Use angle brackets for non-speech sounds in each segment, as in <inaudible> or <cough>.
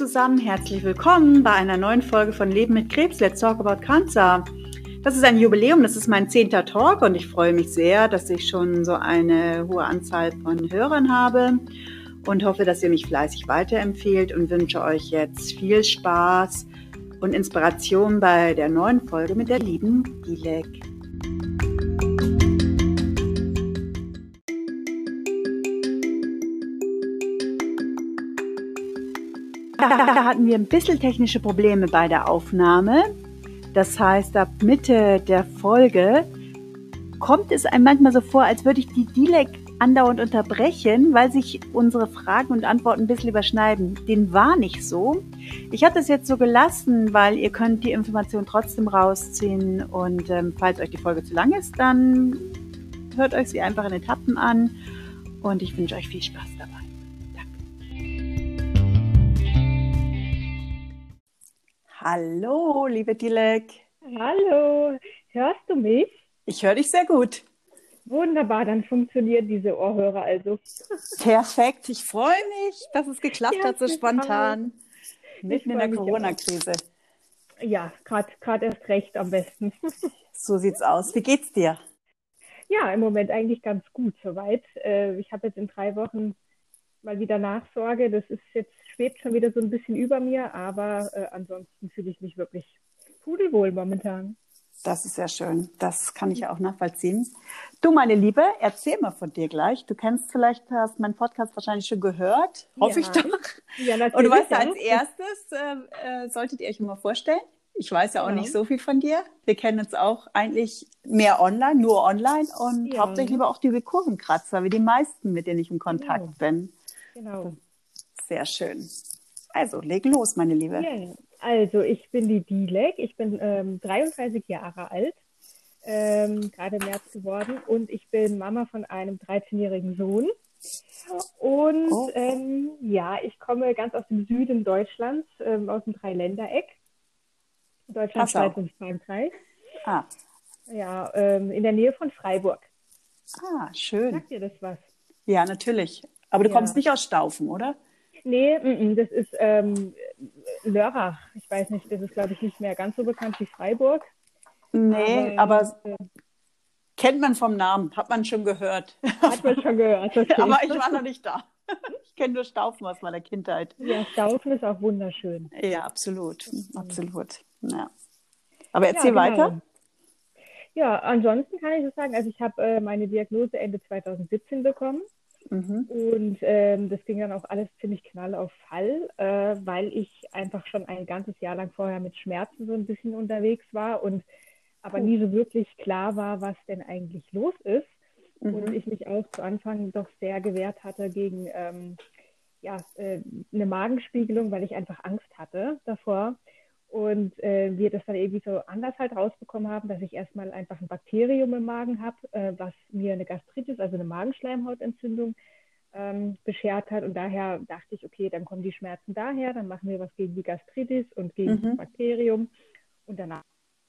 zusammen, herzlich willkommen bei einer neuen Folge von Leben mit Krebs, Let's Talk About Cancer. Das ist ein Jubiläum, das ist mein zehnter Talk und ich freue mich sehr, dass ich schon so eine hohe Anzahl von Hörern habe und hoffe, dass ihr mich fleißig weiterempfehlt und wünsche euch jetzt viel Spaß und Inspiration bei der neuen Folge mit der lieben Dilek. Da hatten wir ein bisschen technische Probleme bei der Aufnahme. Das heißt, ab Mitte der Folge kommt es einem manchmal so vor, als würde ich die Dilek andauernd unterbrechen, weil sich unsere Fragen und Antworten ein bisschen überschneiden. Den war nicht so. Ich habe das jetzt so gelassen, weil ihr könnt die Information trotzdem rausziehen und ähm, falls euch die Folge zu lang ist, dann hört euch sie einfach in Etappen an und ich wünsche euch viel Spaß dabei. Hallo, liebe Dilek. Hallo, hörst du mich? Ich höre dich sehr gut. Wunderbar, dann funktionieren diese Ohrhörer also. Perfekt, ich freue mich, dass es geklappt ja, hat so spontan. Mitten in der Corona-Krise. Ja, gerade erst recht am besten. <laughs> so sieht's aus. Wie geht's dir? Ja, im Moment eigentlich ganz gut soweit. Äh, ich habe jetzt in drei Wochen mal wieder Nachsorge. Das ist jetzt schwebt schon wieder so ein bisschen über mir, aber äh, ansonsten fühle ich mich wirklich pudelwohl momentan. Das ist sehr schön. Das kann ich ja auch nachvollziehen. Du, meine Liebe, erzähl mal von dir gleich. Du kennst vielleicht, hast meinen Podcast wahrscheinlich schon gehört. Hoffe ja. ich doch. Ja, natürlich. Und du weißt ja, als erstes, äh, äh, solltet ihr euch mal vorstellen. Ich weiß ja auch genau. nicht so viel von dir. Wir kennen uns auch eigentlich mehr online, nur online und ja. hauptsächlich aber auch diese Kurvenkratzer, wie die meisten, mit denen ich in Kontakt genau. bin. Genau. Sehr schön. Also, leg los, meine Liebe. Ja, also, ich bin die Dilek. Ich bin ähm, 33 Jahre alt, ähm, gerade im März geworden. Und ich bin Mama von einem 13-jährigen Sohn. Und oh. ähm, ja, ich komme ganz aus dem Süden Deutschlands, ähm, aus dem Dreiländereck. Deutschland, Schweiz und Frankreich. Ah. Ja, ähm, in der Nähe von Freiburg. Ah, schön. Sagt dir das was? Ja, natürlich. Aber du ja. kommst nicht aus Staufen, oder? Nee, m -m, das ist ähm, Lörrach. Ich weiß nicht, das ist, glaube ich, nicht mehr ganz so bekannt wie Freiburg. Nee, aber, aber äh, kennt man vom Namen, hat man schon gehört. Hat man schon gehört. <laughs> Okay. aber ich war noch nicht da. <laughs> Ich kenne nur Staufen aus meiner Kindheit. Ja, Staufen ist auch wunderschön. Ja, absolut. Absolut. Ja. Aber erzähl ja, genau. weiter. Ja, ansonsten kann ich so sagen, also ich habe äh, meine Diagnose Ende 2017 bekommen. Mhm. Und ähm, das ging dann auch alles ziemlich knall auf Fall, äh, weil ich einfach schon ein ganzes Jahr lang vorher mit Schmerzen so ein bisschen unterwegs war und aber oh. nie so wirklich klar war, was denn eigentlich los ist. Mhm. Und ich mich auch zu Anfang doch sehr gewehrt hatte gegen ähm, ja, äh, eine Magenspiegelung, weil ich einfach Angst hatte davor. Und äh, wir das dann irgendwie so anders halt rausbekommen haben, dass ich erstmal einfach ein Bakterium im Magen habe, äh, was mir eine Gastritis, also eine Magenschleimhautentzündung, ähm, beschert hat. Und daher dachte ich, okay, dann kommen die Schmerzen daher, dann machen wir was gegen die Gastritis und gegen mhm. das Bakterium und danach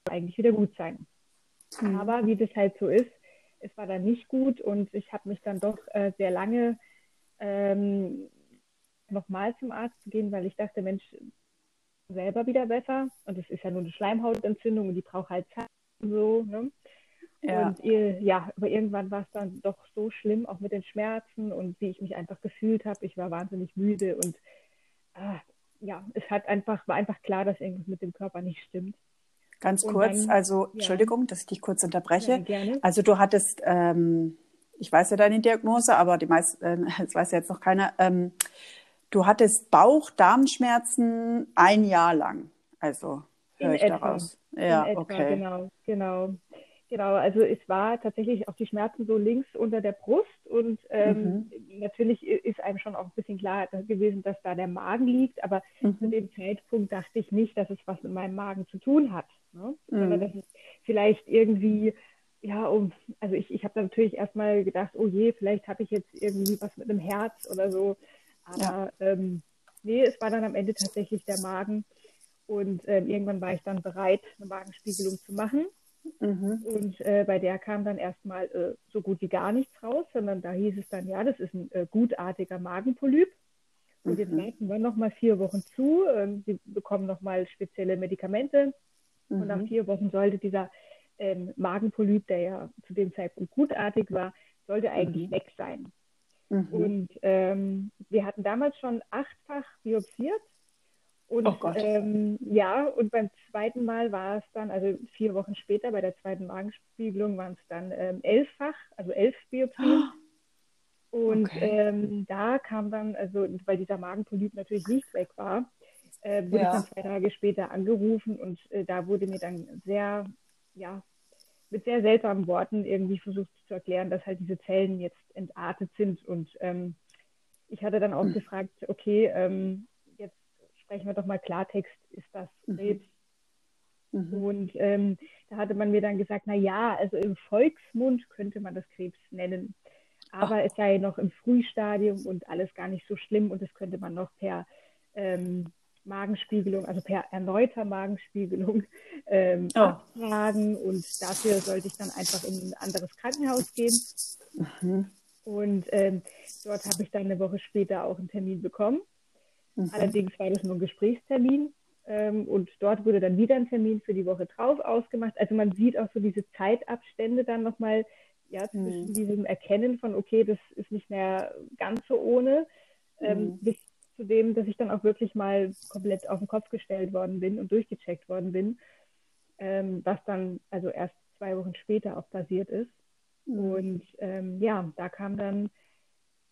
eigentlich wieder gut sein. Mhm. Aber wie das halt so ist, es war dann nicht gut und ich habe mich dann doch äh, sehr lange ähm, nochmal zum Arzt zu gehen, weil ich dachte, Mensch, selber wieder besser. Und es ist ja nur eine Schleimhautentzündung und die braucht halt Zeit und so. Ne? Ja. Und ja, aber irgendwann war es dann doch so schlimm, auch mit den Schmerzen und wie ich mich einfach gefühlt habe. Ich war wahnsinnig müde und ah, ja, es hat einfach, war einfach klar, dass irgendwas mit dem Körper nicht stimmt. Ganz und kurz, dann, also ja. Entschuldigung, dass ich dich kurz unterbreche. Ja, gerne. Also du hattest, ähm, ich weiß ja deine Diagnose, aber die meisten, äh, <laughs> das weiß ja jetzt noch keiner, ähm, Du hattest Bauch-Darmschmerzen ein Jahr lang. Also höre ich etwa. daraus. Ja, etwa, okay. Genau, genau. Genau, also es war tatsächlich auch die Schmerzen so links unter der Brust und ähm, mhm. natürlich ist einem schon auch ein bisschen klar gewesen, dass da der Magen liegt, aber mhm. zu dem Zeitpunkt dachte ich nicht, dass es was mit meinem Magen zu tun hat, ne? mhm. sondern dass es vielleicht irgendwie, ja, um, also ich, ich habe natürlich erstmal gedacht, oh je, vielleicht habe ich jetzt irgendwie was mit dem Herz oder so, aber ja. ähm, nee, es war dann am Ende tatsächlich der Magen. Und ähm, irgendwann war ich dann bereit, eine Magenspiegelung zu machen. Mhm. Und äh, bei der kam dann erstmal äh, so gut wie gar nichts raus, sondern da hieß es dann, ja, das ist ein äh, gutartiger Magenpolyp. Und jetzt warten wir nochmal vier Wochen zu. Ähm, sie bekommen nochmal spezielle Medikamente. Mhm. Und nach mhm. vier Wochen sollte dieser ähm, Magenpolyp, der ja zu dem Zeitpunkt gutartig war, sollte eigentlich mhm. weg sein. Mhm. Und ähm, wir hatten damals schon achtfach biopsiert. Und oh ähm, ja, und beim zweiten Mal war es dann, also vier Wochen später, bei der zweiten Magenspiegelung waren es dann ähm, elffach, also elf Biopsien. Und okay. ähm, da kam dann, also weil dieser Magenpolyp natürlich nicht weg war, äh, wurde ja. ich dann zwei Tage später angerufen und äh, da wurde mir dann sehr, ja, mit sehr seltsamen Worten irgendwie versucht zu erklären, dass halt diese Zellen jetzt entartet sind. Und ähm, ich hatte dann auch hm. gefragt, okay, ähm, jetzt sprechen wir doch mal Klartext, ist das mhm. Krebs? Mhm. Und ähm, da hatte man mir dann gesagt, na ja, also im Volksmund könnte man das Krebs nennen. Aber Ach. es sei noch im Frühstadium und alles gar nicht so schlimm und das könnte man noch per ähm, Magenspiegelung, also per erneuter Magenspiegelung <laughs> ähm, oh. abfragen und dafür sollte ich dann einfach in ein anderes Krankenhaus gehen. Mhm. Und ähm, dort habe ich dann eine Woche später auch einen Termin bekommen. Mhm. Allerdings war das nur ein Gesprächstermin ähm, und dort wurde dann wieder ein Termin für die Woche drauf ausgemacht. Also man sieht auch so diese Zeitabstände dann nochmal ja, zwischen mhm. diesem Erkennen von, okay, das ist nicht mehr ganz so ohne, ähm, mhm. bis zu dem, dass ich dann auch wirklich mal komplett auf den Kopf gestellt worden bin und durchgecheckt worden bin, ähm, was dann also erst zwei Wochen später auch passiert ist. Mhm. Und ähm, ja, da kam dann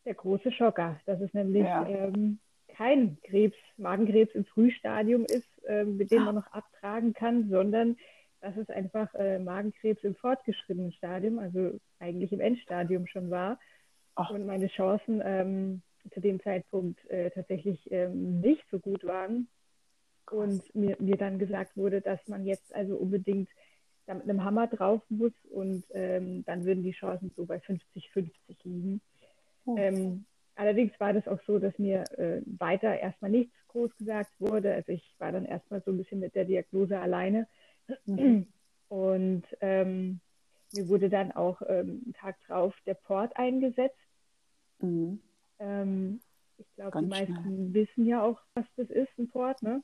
der große Schocker, dass es nämlich ja. ähm, kein Krebs, Magenkrebs im Frühstadium ist, ähm, mit dem man noch abtragen kann, sondern dass es einfach äh, Magenkrebs im fortgeschrittenen Stadium, also eigentlich im Endstadium schon war. Ach. Und meine Chancen ähm, zu dem Zeitpunkt äh, tatsächlich ähm, nicht so gut waren. Und mir, mir dann gesagt wurde, dass man jetzt also unbedingt da mit einem Hammer drauf muss und ähm, dann würden die Chancen so bei 50-50 liegen. Oh. Ähm, allerdings war das auch so, dass mir äh, weiter erstmal nichts groß gesagt wurde. Also ich war dann erstmal so ein bisschen mit der Diagnose alleine. Mhm. Und ähm, mir wurde dann auch ähm, einen Tag drauf der Port eingesetzt. Mhm. Ähm, ich glaube, die meisten schnell. wissen ja auch, was das ist, ein Port. Ne?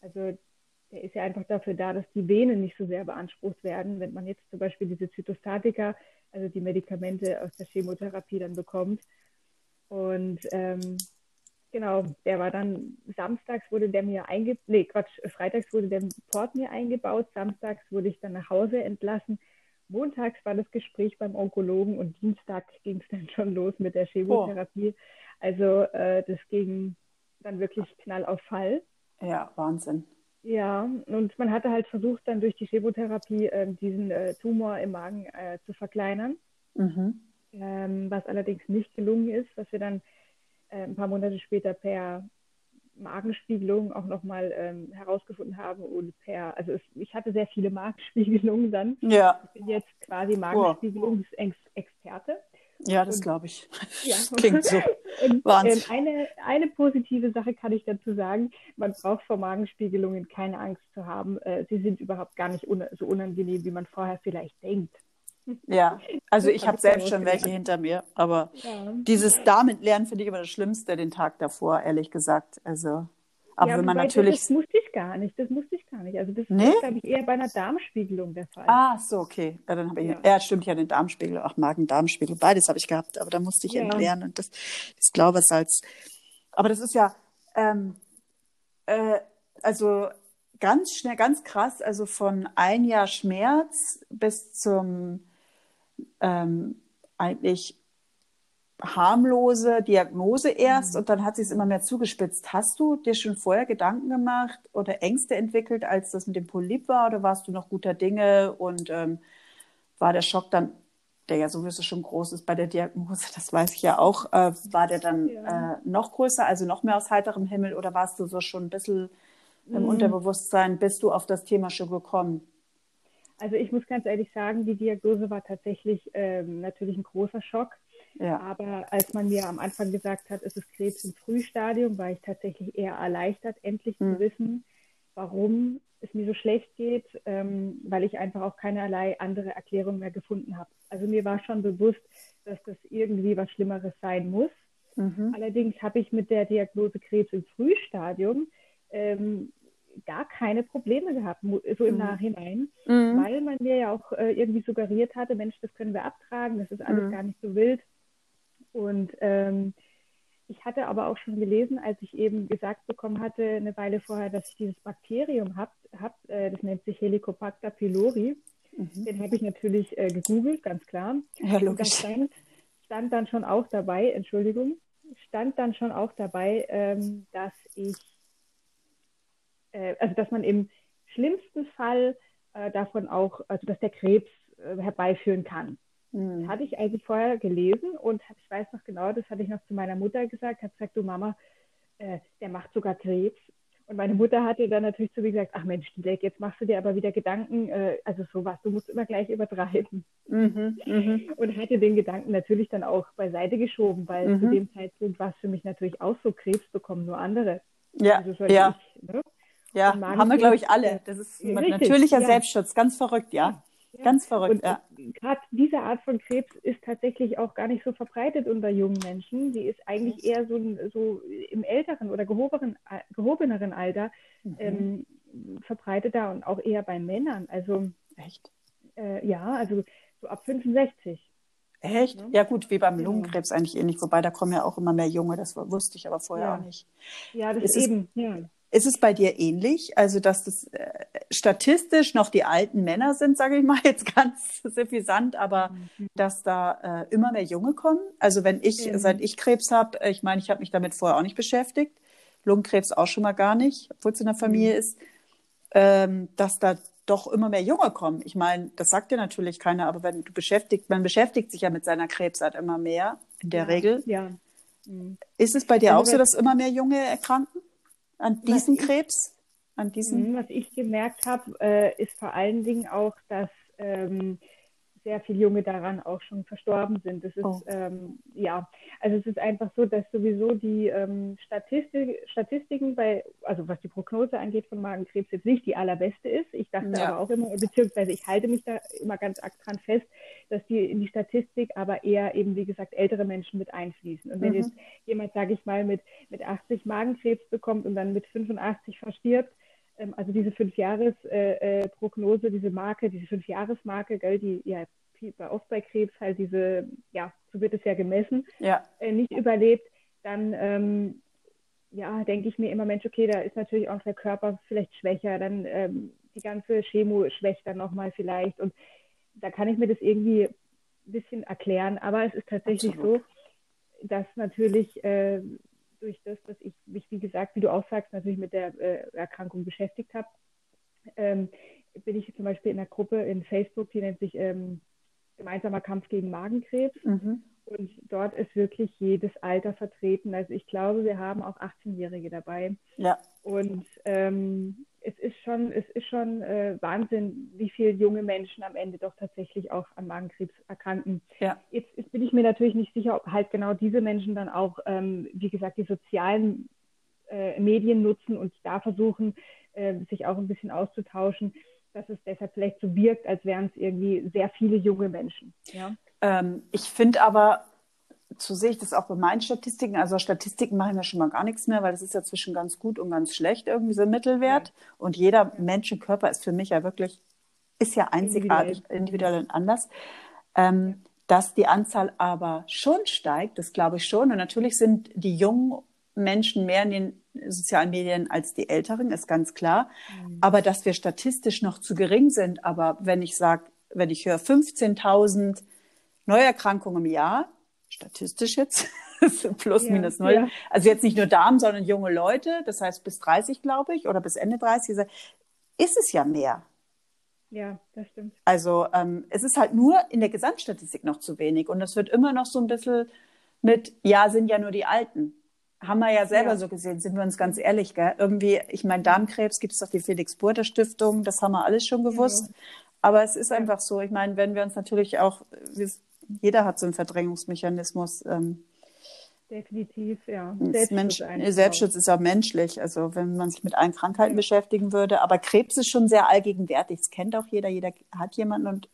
Also der ist ja einfach dafür da, dass die Venen nicht so sehr beansprucht werden. Wenn man jetzt zum Beispiel diese Zytostatika, also die Medikamente aus der Chemotherapie dann bekommt. Und ähm, genau, der war dann, samstags wurde der mir eingebaut, nee, Quatsch, freitags wurde der Port mir eingebaut, samstags wurde ich dann nach Hause entlassen. Montags war das Gespräch beim Onkologen und Dienstag ging es dann schon los mit der Chemotherapie. Oh. Also äh, das ging dann wirklich knall auf Fall. Ja, Wahnsinn. Ja, und man hatte halt versucht, dann durch die Chemotherapie äh, diesen äh, Tumor im Magen äh, zu verkleinern, mhm. ähm, was allerdings nicht gelungen ist, was wir dann äh, ein paar Monate später per Magenspiegelung auch nochmal ähm, herausgefunden haben und per, also es, ich hatte sehr viele Magenspiegelungen dann. Ja. Ich bin jetzt quasi Magenspiegelungsexperte. Ja, das glaube ich. Ja. Klingt so. <laughs> und, Ähm, eine, eine positive Sache kann ich dazu sagen. Man braucht vor Magenspiegelungen keine Angst zu haben. Äh, sie sind überhaupt gar nicht un so unangenehm, wie man vorher vielleicht denkt. Ja, also ich habe selbst schon welche hinter mir, aber ja. dieses damit lernen finde ich immer das Schlimmste den Tag davor, ehrlich gesagt. Also, aber ja, wenn man natürlich. Das musste ich gar nicht, das musste ich gar nicht. Also das nee? ist, glaube ich, eher bei einer Darmspiegelung der Fall. Ah, so, okay. Ja, dann habe ich, ja. ja, stimmt ja, den Darmspiegel, auch Magen-Darmspiegel, beides habe ich gehabt, aber da musste ich ja. entleeren und das, das Glaubersalz. Aber das ist ja, ähm, äh, also ganz schnell, ganz krass, also von ein Jahr Schmerz bis zum ähm, eigentlich harmlose Diagnose erst mhm. und dann hat sich es immer mehr zugespitzt. Hast du dir schon vorher Gedanken gemacht oder Ängste entwickelt, als das mit dem Polyp war oder warst du noch guter Dinge und ähm, war der Schock dann, der ja sowieso schon groß ist bei der Diagnose, das weiß ich ja auch, äh, war der dann ja. äh, noch größer, also noch mehr aus heiterem Himmel oder warst du so schon ein bisschen im mhm. Unterbewusstsein, bist du auf das Thema schon gekommen? Also ich muss ganz ehrlich sagen, die Diagnose war tatsächlich ähm, natürlich ein großer Schock. Ja. Aber als man mir am Anfang gesagt hat, es ist Krebs im Frühstadium, war ich tatsächlich eher erleichtert, endlich mhm. zu hm. wissen, warum es mir so schlecht geht, ähm, weil ich einfach auch keinerlei andere Erklärung mehr gefunden habe. Also mir war schon bewusst, dass das irgendwie was Schlimmeres sein muss. Mhm. Allerdings habe ich mit der Diagnose Krebs im Frühstadium ähm, gar keine Probleme gehabt, so im mhm. Nachhinein, mhm. weil man mir ja auch äh, irgendwie suggeriert hatte, Mensch, das können wir abtragen, das ist alles mhm. gar nicht so wild. Und ähm, ich hatte aber auch schon gelesen, als ich eben gesagt bekommen hatte, eine Weile vorher, dass ich dieses Bakterium habe, hab, äh, das nennt sich Helicobacter pylori. Mhm. Den habe ich natürlich äh, gegoogelt, ganz klar. Ja, logisch. Stand, stand, dann schon auch dabei, Entschuldigung, stand dann schon auch dabei, ähm, dass ich, äh, also dass man im schlimmsten Fall äh, davon auch, also dass der Krebs äh, herbeiführen kann. Mhm. Hatte ich also vorher gelesen und ich weiß noch genau, das hatte ich noch zu meiner Mutter gesagt, habe gesagt, du Mama, äh, der macht sogar Krebs. Und meine Mutter hatte dann natürlich zu mir gesagt, ach Mensch, Dilek, jetzt machst du dir aber wieder Gedanken, äh, also sowas, du musst immer gleich übertreiben. Mhm, mh. Und hatte den Gedanken natürlich dann auch beiseite geschoben, weil mhm. zu dem Zeitpunkt war es für mich natürlich auch so, Krebs bekommen nur andere. Ja, also ja. Ich, ne? Ja, haben wir, glaube ich, alle. Das ist ein natürlicher ja. Selbstschutz, ganz verrückt, ja. Ja. Ganz verrückt, und ja. Gerade diese Art von Krebs ist tatsächlich auch gar nicht so verbreitet unter jungen Menschen. Die ist eigentlich eher so, so im älteren oder gehobenen, gehobeneren Alter mhm. ähm, verbreiteter und auch eher bei Männern. Also echt? Äh, ja, also so ab 65. Echt? Ja, gut, wie beim Lungenkrebs eigentlich ähnlich, wobei da kommen ja auch immer mehr Junge, das wusste ich aber vorher ja. auch nicht. Ja, das ist eben, ja. Ist es bei dir ähnlich? Also, dass das äh, statistisch noch die alten Männer sind, sage ich mal <laughs> jetzt ganz suffisant, aber mhm. dass da äh, immer mehr Junge kommen? Also, wenn ich, mhm. seit ich Krebs habe, ich meine, ich habe mich damit vorher auch nicht beschäftigt, Lungenkrebs auch schon mal gar nicht, obwohl es in der Familie mhm. ist, ähm, dass da doch immer mehr Junge kommen. Ich meine, das sagt dir natürlich keiner, aber wenn du beschäftigt, man beschäftigt sich ja mit seiner Krebsart immer mehr, in der ja. Regel. Ja. Mhm. Ist es bei dir also auch so, dass immer mehr Junge erkranken? An diesen was Krebs? An diesen? Mhm, was ich gemerkt habe, äh, ist vor allen Dingen auch, dass ähm, sehr viele Junge daran auch schon verstorben sind. Das ist oh. ähm, ja, also es ist einfach so, dass sowieso die ähm, Statistik, Statistiken bei, also was die Prognose angeht von Magenkrebs jetzt nicht die allerbeste ist. Ich dachte ja. aber auch immer, beziehungsweise ich halte mich da immer ganz arg dran fest, dass die in die Statistik aber eher eben wie gesagt ältere Menschen mit einfließen. Und wenn mhm. jetzt jemand, sage ich mal, mit mit 80 Magenkrebs bekommt und dann mit 85 verstirbt, ähm, also diese Fünf-Jahres-Prognose, äh, äh, diese Marke, diese Fünf-Jahres-Marke, die ja oft bei Krebs halt diese, ja, so wird es ja gemessen, ja. Äh, nicht überlebt, dann ähm, ja, denke ich mir immer, Mensch, okay, da ist natürlich auch der Körper vielleicht schwächer, dann ähm, die ganze Chemo schwächt dann nochmal vielleicht und da kann ich mir das irgendwie ein bisschen erklären, aber es ist tatsächlich Absolut. so, dass natürlich äh, durch das, dass ich mich, wie gesagt, wie du auch sagst, natürlich mit der äh, Erkrankung beschäftigt habe, ähm, bin ich zum Beispiel in einer Gruppe in Facebook, die nennt sich ähm, Gemeinsamer Kampf gegen Magenkrebs. Mhm. Und dort ist wirklich jedes Alter vertreten. Also ich glaube, wir haben auch 18-Jährige dabei. Ja. Und ähm, es ist schon, es ist schon äh, Wahnsinn, wie viele junge Menschen am Ende doch tatsächlich auch an Magenkrebs erkranken. Ja. Jetzt, jetzt bin ich mir natürlich nicht sicher, ob halt genau diese Menschen dann auch, ähm, wie gesagt, die sozialen äh, Medien nutzen und da versuchen, äh, sich auch ein bisschen auszutauschen, dass es deshalb vielleicht so wirkt, als wären es irgendwie sehr viele junge Menschen. Ja? Ähm, ich finde aber, so sehe ich das auch bei meinen Statistiken. Also Statistiken machen ja schon mal gar nichts mehr, weil das ist ja zwischen ganz gut und ganz schlecht irgendwie so ein Mittelwert. Ja. Und jeder ja. Menschenkörper ist für mich ja wirklich, ist ja einzigartig, individuell, individuell und anders. Ähm, dass die Anzahl aber schon steigt, das glaube ich schon. Und natürlich sind die jungen Menschen mehr in den sozialen Medien als die Älteren, ist ganz klar. Mhm. Aber dass wir statistisch noch zu gering sind. Aber wenn ich sage, wenn ich höre 15.000 Neuerkrankungen im Jahr, statistisch jetzt, <laughs> plus ja, minus null. Ja. Also jetzt nicht nur Damen, sondern junge Leute, das heißt bis 30, glaube ich, oder bis Ende 30, ist es ja mehr. Ja, das stimmt. Also ähm, es ist halt nur in der Gesamtstatistik noch zu wenig und es wird immer noch so ein bisschen mit, ja, sind ja nur die Alten. Haben wir ja selber ja. so gesehen, sind wir uns ganz ehrlich, gell? Irgendwie, ich meine, Darmkrebs gibt es doch die Felix-Burter-Stiftung, das haben wir alles schon gewusst. Ja. Aber es ist einfach so, ich meine, wenn wir uns natürlich auch, jeder hat so einen Verdrängungsmechanismus. Ähm, Definitiv, ja. Selbstschutz, Mensch, Selbstschutz ist auch menschlich. Also wenn man sich mit allen Krankheiten ja. beschäftigen würde. Aber Krebs ist schon sehr allgegenwärtig. Das kennt auch jeder. Jeder hat jemanden und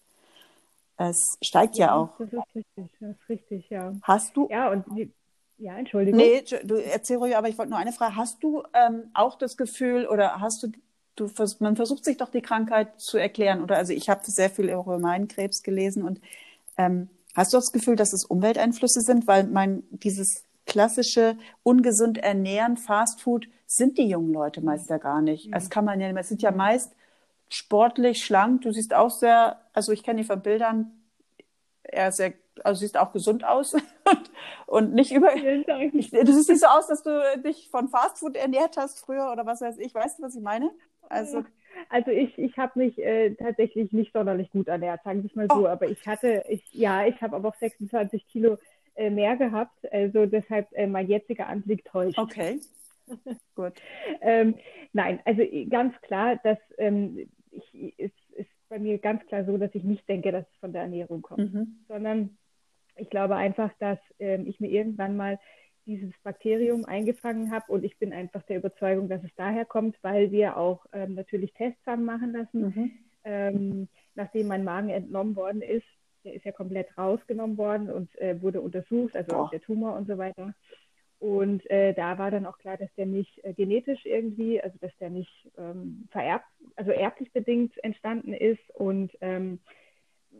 es steigt ja, ja auch. Das ist richtig, das ist richtig, ja. Hast du? Ja, und Ja, Entschuldigung. Nee, du erzähl ruhig, aber ich wollte nur eine Frage. Hast du ähm, auch das Gefühl oder hast du, du man versucht sich doch die Krankheit zu erklären oder also ich habe sehr viel über meinen Krebs gelesen und ähm, hast du das Gefühl, dass es Umwelteinflüsse sind, weil mein dieses klassische ungesund ernähren, Fastfood sind die jungen Leute meist ja gar nicht. Mhm. Das kann man ja, es sind ja meist sportlich, schlank. Du siehst auch sehr, also ich kenne die von Bildern, er sehr, also siehst auch gesund aus <laughs> und, und nicht über. <laughs> Du siehst nicht so aus, dass du dich von Fastfood ernährt hast früher oder was weiß ich. Weißt du, was ich meine? Also, also ich, ich habe mich äh, tatsächlich nicht sonderlich gut ernährt, sagen wir es mal so. Oh. Aber ich hatte, ich, ja, ich habe aber auch 26 Kilo äh, mehr gehabt. Also deshalb äh, mein jetziger Anblick täuscht. Okay. <laughs> Gut. ähm, nein, also ganz klar, dass ähm, ich, es ist bei mir ganz klar so, dass ich nicht denke, dass es von der Ernährung kommt, mhm. sondern ich glaube einfach, dass ähm, ich mir irgendwann mal dieses Bakterium eingefangen habe und ich bin einfach der Überzeugung, dass es daher kommt, weil wir auch ähm, natürlich Tests haben machen lassen, mhm. ähm, nachdem mein Magen entnommen worden ist. Der ist ja komplett rausgenommen worden und äh, wurde untersucht, also auch der Tumor und so weiter. Und äh, da war dann auch klar, dass der nicht äh, genetisch irgendwie, also dass der nicht ähm, vererbt, also erblich bedingt entstanden ist. Und ähm,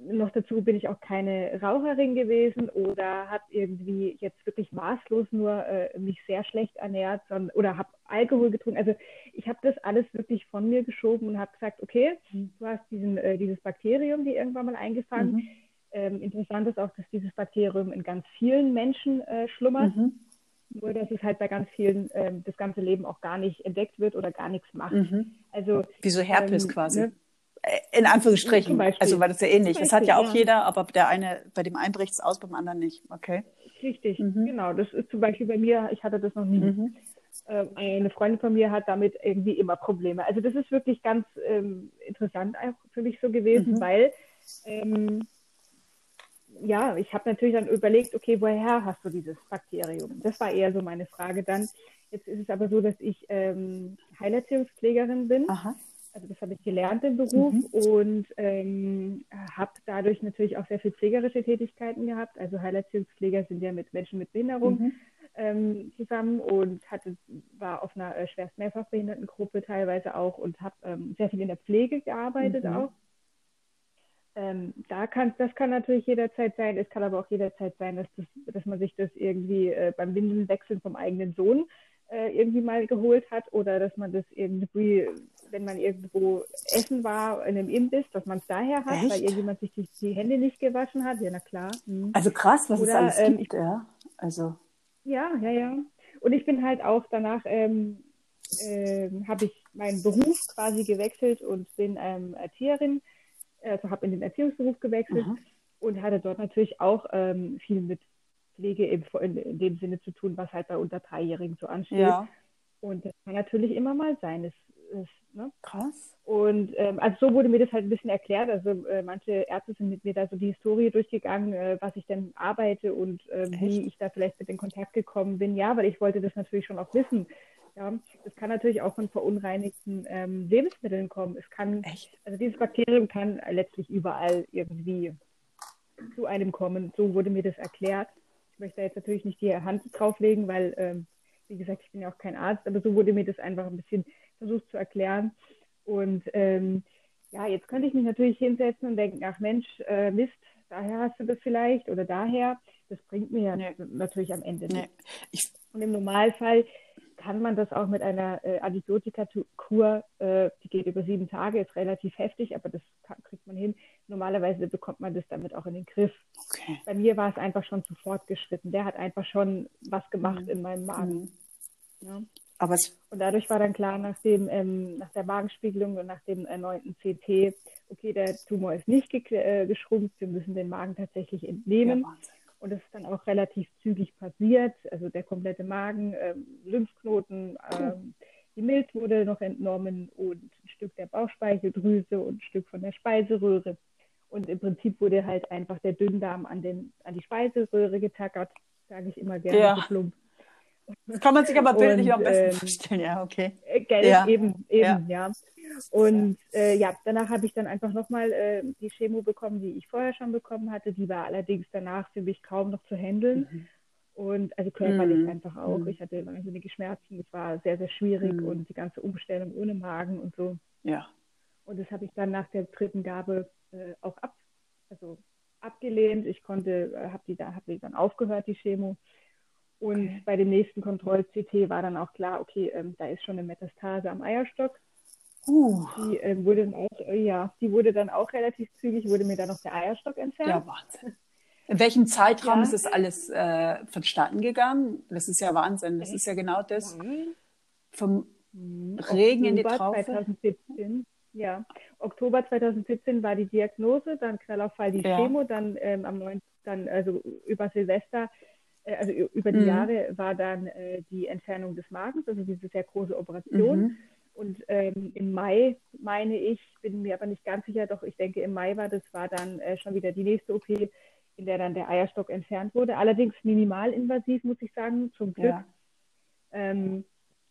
noch dazu bin ich auch keine Raucherin gewesen oder habe irgendwie jetzt wirklich maßlos nur äh, mich sehr schlecht ernährt sondern, oder habe Alkohol getrunken. Also ich habe das alles wirklich von mir geschoben und habe gesagt, okay, mhm. du hast diesen, äh, dieses Bakterium, die irgendwann mal eingefangen. Mhm. Ähm, interessant ist auch, dass dieses Bakterium in ganz vielen Menschen äh, schlummert. Mhm. Nur, dass es halt bei ganz vielen ähm, das ganze Leben auch gar nicht entdeckt wird oder gar nichts macht. Mhm. Also, Wie so Herpes ähm, quasi. Ne? In Anführungsstrichen. Also, weil das ja ähnlich. Das hat ja auch ja. jeder, aber der eine, bei dem einen bricht es aus, beim anderen nicht. Okay. Richtig, mhm. genau. Das ist zum Beispiel bei mir, ich hatte das noch nie. Mhm. Ähm, eine Freundin von mir hat damit irgendwie immer Probleme. Also das ist wirklich ganz ähm, interessant auch für mich so gewesen, mhm. weil ähm, ja, ich habe natürlich dann überlegt, okay, woher hast du dieses Bakterium? Das war eher so meine Frage dann. Jetzt ist es aber so, dass ich ähm, Heilerziehungspflegerin bin. Aha. Also das habe ich gelernt im Beruf mhm. und ähm, habe dadurch natürlich auch sehr viel pflegerische Tätigkeiten gehabt. Also Heilerziehungspfleger sind ja mit Menschen mit Behinderung mhm. ähm, zusammen und hatte, war auf einer äh, schwerst mehrfach Behindertengruppe teilweise auch und habe ähm, sehr viel in der Pflege gearbeitet mhm. auch. Ähm, da kann, das kann natürlich jederzeit sein. Es kann aber auch jederzeit sein, dass, das, dass man sich das irgendwie äh, beim Windelnwechseln vom eigenen Sohn äh, irgendwie mal geholt hat oder dass man das irgendwie, wenn man irgendwo essen war in einem Imbiss, dass man es daher hat, Echt? weil irgendjemand sich die, die, Hände nicht gewaschen hat. Ja, na klar. Mhm. Also krass, was oder, es alles ähm, gibt, ja. Also. Ja, ja, ja. Und ich bin halt auch danach, ähm, äh, habe ich meinen Beruf quasi gewechselt und bin ähm, Erzieherin also habe in den Erziehungsberuf gewechselt Aha. und hatte dort natürlich auch ähm, viel mit Pflege in, in, dem Sinne zu tun, was halt bei unter Dreijährigen so ansteht. Ja. Und das kann natürlich immer mal sein. Das ist, ne? Krass. Und ähm, also so wurde mir das halt ein bisschen erklärt. Also äh, manche Ärzte sind mit mir da so die Historie durchgegangen, äh, was ich denn arbeite und äh, wie ich da vielleicht mit in Kontakt gekommen bin. Ja, weil ich wollte das natürlich schon auch wissen. Ja, das kann natürlich auch von verunreinigten ähm, Lebensmitteln kommen. Es kann, Echt? also dieses Bakterium kann letztlich überall irgendwie zu einem kommen. So wurde mir das erklärt. Ich möchte jetzt natürlich nicht die Hand drauflegen, weil, ähm, wie gesagt, ich bin ja auch kein Arzt, aber so wurde mir das einfach ein bisschen versucht zu erklären. Und ähm, ja, jetzt könnte ich mich natürlich hinsetzen und denken, ach Mensch, äh, Mist, daher hast du das vielleicht oder daher. Das bringt mir ja nee. natürlich am Ende nee. nichts. Und im Normalfall kann man das auch mit einer äh, Antibiotika-Kur, äh, die geht über sieben Tage, ist relativ heftig, aber das kann, kriegt man hin. Normalerweise bekommt man das damit auch in den Griff. Okay. Bei mir war es einfach schon zu fortgeschritten. Der hat einfach schon was gemacht mhm. in meinem Magen. Mhm. Ja. Aber es und dadurch war dann klar, nach, dem, ähm, nach der Magenspiegelung und nach dem erneuten CT, okay, der Tumor ist nicht äh, geschrumpft, wir müssen den Magen tatsächlich entnehmen. Ja, und das ist dann auch relativ zügig passiert. Also der komplette Magen, ähm, Lymphknoten, ähm, die Milz wurde noch entnommen und ein Stück der Bauchspeicheldrüse und ein Stück von der Speiseröhre. Und im Prinzip wurde halt einfach der Dünndarm an, den, an die Speiseröhre getackert, sage ich immer gerne ja. so plump. Das kann man sich aber bildlich am besten ähm, vorstellen, ja, okay. Äh, Geld, ja. eben, eben, ja. ja. Und äh, ja, danach habe ich dann einfach nochmal äh, die Chemo bekommen, die ich vorher schon bekommen hatte. Die war allerdings danach für mich kaum noch zu handeln. Mhm. Und also körperlich mm. einfach auch. Mm. Ich hatte wahnsinnige Schmerzen. Es war sehr, sehr schwierig mm. und die ganze Umstellung ohne Magen und so. Ja. Und das habe ich dann nach der dritten Gabe äh, auch ab, also abgelehnt. Ich konnte, äh, habe die, da, hab die dann aufgehört, die Chemo. Und okay. bei dem nächsten Kontroll-CT war dann auch klar, okay, ähm, da ist schon eine Metastase am Eierstock. Uh. Die äh, wurde dann auch, äh, ja, die wurde dann auch relativ zügig, wurde mir dann noch der Eierstock entfernt. Ja, Wahnsinn. In welchem Zeitraum ja. ist das alles äh, vonstatten gegangen? Das ist ja Wahnsinn. Das ist ja genau das. Vom mhm. Regen Oktober in die Traufe. 2017. Ja, Oktober 2017 war die Diagnose, dann Knallauffall die ja. Chemo, dann ähm, am 9. dann also über Silvester, also über die mhm. Jahre war dann äh, die Entfernung des Magens, also diese sehr große Operation. Mhm. Und ähm, im Mai, meine ich, bin mir aber nicht ganz sicher, doch ich denke im Mai war das, war dann äh, schon wieder die nächste OP, in der dann der Eierstock entfernt wurde. Allerdings minimalinvasiv, muss ich sagen, zum Glück. Ja. Ähm,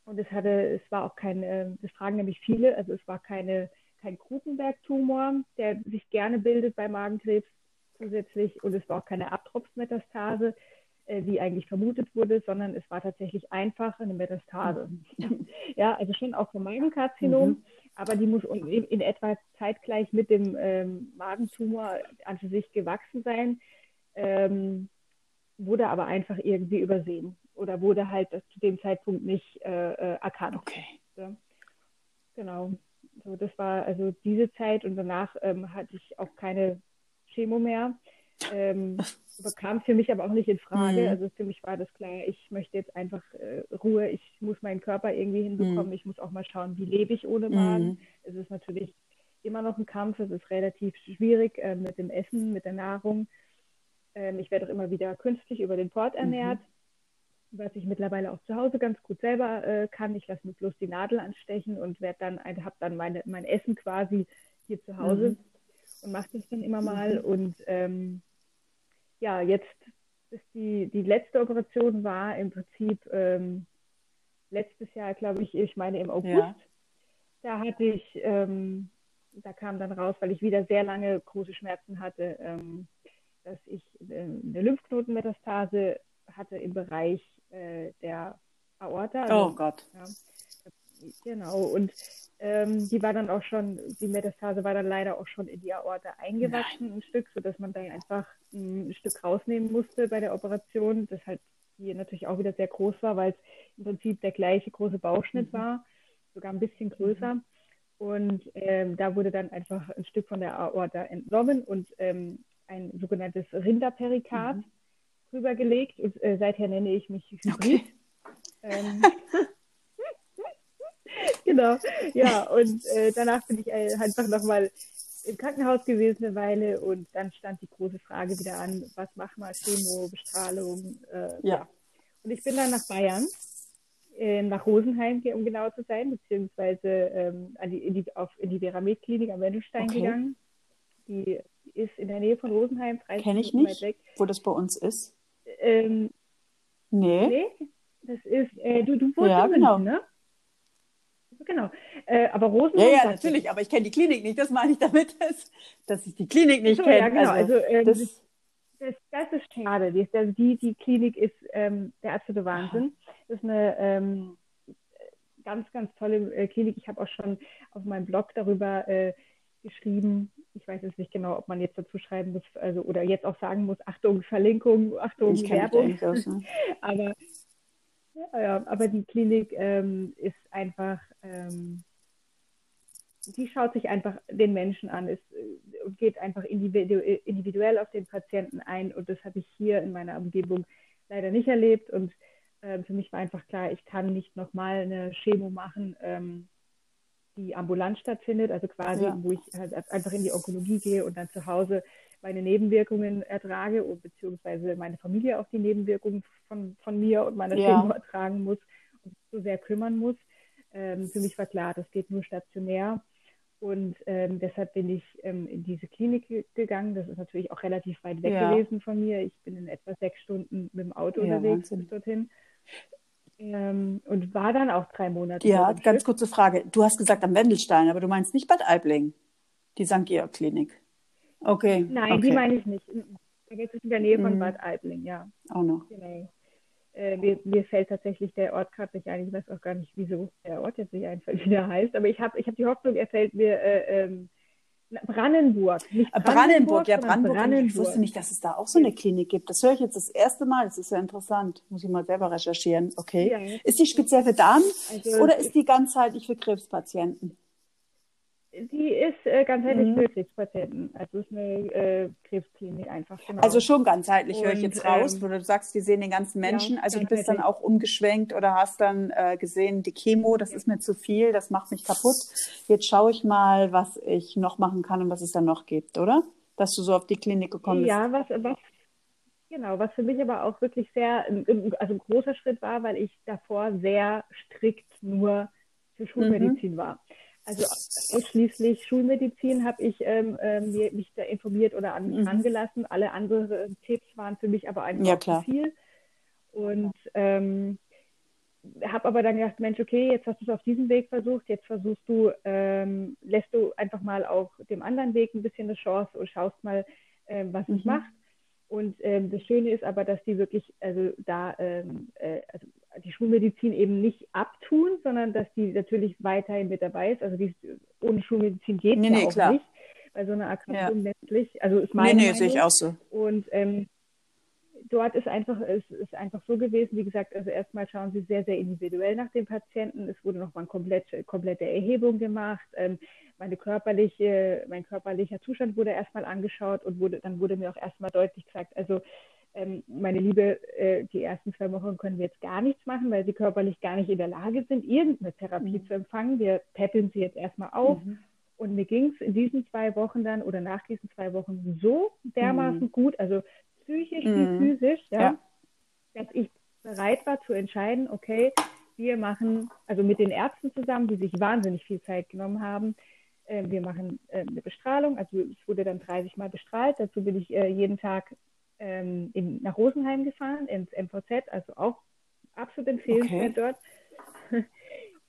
und es hatte, es war auch kein, äh, das fragen nämlich viele, also es war keine, kein Krukenberg-Tumor, der sich gerne bildet bei Magenkrebs zusätzlich und es war auch keine Abtropfsmetastase, äh, wie eigentlich vermutet wurde, sondern es war tatsächlich einfach eine Metastase. Mhm. <laughs> ja, also schon auch vom Magenkarzinom, mhm. aber die muss in, in, etwa zeitgleich mit dem ähm, Magentumor an sich gewachsen sein ähm, wurde aber einfach irgendwie übersehen oder wurde halt zu dem Zeitpunkt nicht äh, äh, erkannt. Okay. Ja. Genau. So, das war also diese Zeit und danach ähm, hatte ich auch keine Chemo mehr. Ähm, <laughs> kam für mich aber auch nicht in Frage. Mhm. Also für mich war das klar, ich möchte jetzt einfach äh, Ruhe, ich muss meinen Körper irgendwie hinbekommen, mhm. ich muss auch mal schauen, wie lebe ich ohne Magen. Mhm. Es ist natürlich immer noch ein Kampf, es ist relativ schwierig äh, mit dem Essen, mit der Nahrung. Ähm, ich werde auch immer wieder künstlich über den Port ernährt, mhm. was ich mittlerweile auch zu Hause ganz gut selber äh, kann. Ich lasse mir bloß die Nadel anstechen und werde dann, habe dann meine, mein Essen quasi hier zu Hause mhm. und mache das dann immer mal. Und ähm, ja, jetzt ist die, die letzte Operation war im Prinzip ähm, letztes Jahr, glaube ich, ich meine im August. Ja. Da hatte ich, ähm, da kam dann raus, weil ich wieder sehr lange große Schmerzen hatte, ähm, dass ich äh, eine Lymphknotenmetastase hatte im Bereich äh, der Aorta. Also, oh Gott. Ja, genau. Und ähm, die war dann auch schon, die Metastase war dann leider auch schon in die Aorta eingewachsen, Nein. ein Stück, sodass man dann einfach ein Stück rausnehmen musste bei der Operation, das halt hier natürlich auch wieder sehr groß war, weil es im Prinzip der gleiche große Bauchschnitt mhm. war, sogar ein bisschen größer. Mhm. Und ähm, da wurde dann einfach ein Stück von der Aorta entnommen und ähm, ein sogenanntes Rinderperikard mhm. rübergelegt und äh, seither nenne ich mich Hybrid. Okay. Ähm, <laughs> genau, ja, und äh, danach bin ich äh, einfach nochmal im Krankenhaus gewesen eine Weile und dann stand die große Frage wieder an, was machen wir, Chemo, Bestrahlung, äh, ja. ja. Und ich bin dann nach Bayern, äh, nach Rosenheim, um genau zu sein, beziehungsweise ähm, die, in die, auf, in die Veramed-Klinik am Wendelstein okay. gegangen. Die ist in der Nähe von Rosenheim, 30 Kenne ich nicht, weg. wo das bei uns ist. Ähm, nee. Nee, das ist, äh, du, du wohnst ja, genau. München, ne? Genau. Äh, aber Rosenheim. Ja, ja, natürlich, aber ich kenne die Klinik nicht. Das meine ich damit, <laughs> dass, dass ich die Klinik nicht so, kenne. Ja, genau. Also, also ähm, das, das, das, ist schade. Die, also die, die Klinik ist ähm, der absolute Wahnsinn. Das ist eine ähm, ganz, ganz tolle äh, Klinik. Ich habe auch schon auf meinem Blog darüber äh, geschrieben. Ich weiß jetzt nicht genau, ob man jetzt dazu schreiben muss, also oder jetzt auch sagen muss, Achtung, Verlinkung, Achtung, ich Werbung. Aus, ne? <laughs> aber, ja, aber die Klinik ähm, ist einfach, ähm, die schaut sich einfach den Menschen an ist, und geht einfach individu individuell auf den Patienten ein. Und das habe ich hier in meiner Umgebung leider nicht erlebt. Und äh, für mich war einfach klar, ich kann nicht nochmal eine Chemo machen. Ähm, die ambulant stattfindet, also quasi, ja. wo ich halt einfach in die Onkologie gehe und dann zu Hause meine Nebenwirkungen ertrage und beziehungsweise meine Familie auch die Nebenwirkungen von, von mir und meiner ja. Chemo ertragen muss und so sehr kümmern muss. Ähm, für mich war klar, das geht nur stationär. Und ähm, deshalb bin ich ähm, in diese Klinik gegangen. Das ist natürlich auch relativ weit weg ja. gewesen von mir. Ich bin in etwa sechs Stunden mit dem Auto ja, unterwegs bis dorthin. Ähm, und war dann auch drei Monate. Ja, ganz Stück. kurze Frage. Du hast gesagt am Wendelstein, aber du meinst nicht Bad Aibling, die St. Georg Klinik. Okay. Nein, okay. die meine ich nicht. Aber es ist in der Nähe von mhm. Bad Aibling, ja. Auch noch. Genau. äh, mir, mir, fällt tatsächlich der Ort gerade nicht ein. Ich weiß auch gar nicht, wieso der Ort jetzt nicht einfällt, wie der heißt. Aber ich habe ich hab die Hoffnung, er fällt mir äh, ähm, Brandenburg. Nicht Brandenburg, Brandenburg ja, Brandenburg. Brandenburg. Ich wusste nicht, dass es da auch so eine Klinik gibt. Das höre ich jetzt das erste Mal. Das ist ja interessant. Muss ich mal selber recherchieren. Okay. Ja. Ist die speziell für Damen also, oder ist die ganzheitlich für Krebspatienten? Die ist äh, ganzheitlich mhm. für Krebspatienten. Also ist eine äh, Krebsklinik einfach. Genau. Also schon ganzheitlich höre ich jetzt raus, ähm, wo du sagst, die sehen den ganzen Menschen. Ja, also du bist dann auch umgeschwenkt oder hast dann äh, gesehen, die Chemo, das ist mir zu viel, das macht mich kaputt. Jetzt schaue ich mal, was ich noch machen kann und was es dann noch gibt, oder? Dass du so auf die Klinik gekommen bist. Ja, was, was Genau, was für mich aber auch wirklich sehr, also ein großer Schritt war, weil ich davor sehr strikt nur für Schulmedizin mhm. war. Also ausschließlich Schulmedizin habe ich ähm, ähm, mich da informiert oder an mhm. angelassen. Alle anderen Tipps waren für mich aber einfach ja, zu viel. Und ähm, habe aber dann gedacht, Mensch, okay, jetzt hast du es auf diesem Weg versucht, jetzt versuchst du, ähm, lässt du einfach mal auch dem anderen Weg ein bisschen eine Chance und schaust mal, ähm, was mhm. es macht. Und ähm, das Schöne ist aber, dass die wirklich, also da, ähm, äh, also die Schulmedizin eben nicht abtun, sondern dass die natürlich weiterhin mit dabei ist. Also die, ohne Schulmedizin geht nee, ja nee, auch klar. nicht bei so einer Erkrankung ja. letztlich. Also ist meine nee, nee, sehe ich auch so. Und ähm, dort ist einfach, es ist einfach so gewesen, wie gesagt, also erstmal schauen sie sehr, sehr individuell nach den Patienten. Es wurde nochmal eine komplette, komplette Erhebung gemacht. Ähm, meine körperliche, mein körperlicher Zustand wurde erstmal angeschaut und wurde, dann wurde mir auch erstmal deutlich gesagt, also ähm, meine Liebe, äh, die ersten zwei Wochen können wir jetzt gar nichts machen, weil sie körperlich gar nicht in der Lage sind, irgendeine Therapie mhm. zu empfangen. Wir peppeln sie jetzt erstmal auf. Mhm. Und mir ging es in diesen zwei Wochen dann oder nach diesen zwei Wochen so dermaßen mhm. gut, also psychisch wie mhm. physisch, ja, ja, dass ich bereit war zu entscheiden, okay, wir machen, also mit den Ärzten zusammen, die sich wahnsinnig viel Zeit genommen haben, äh, wir machen äh, eine Bestrahlung, also es wurde dann 30 Mal bestrahlt, dazu bin ich äh, jeden Tag ähm, in, nach Rosenheim gefahren, ins MVZ, also auch absolut empfehlenswert okay. dort. <laughs>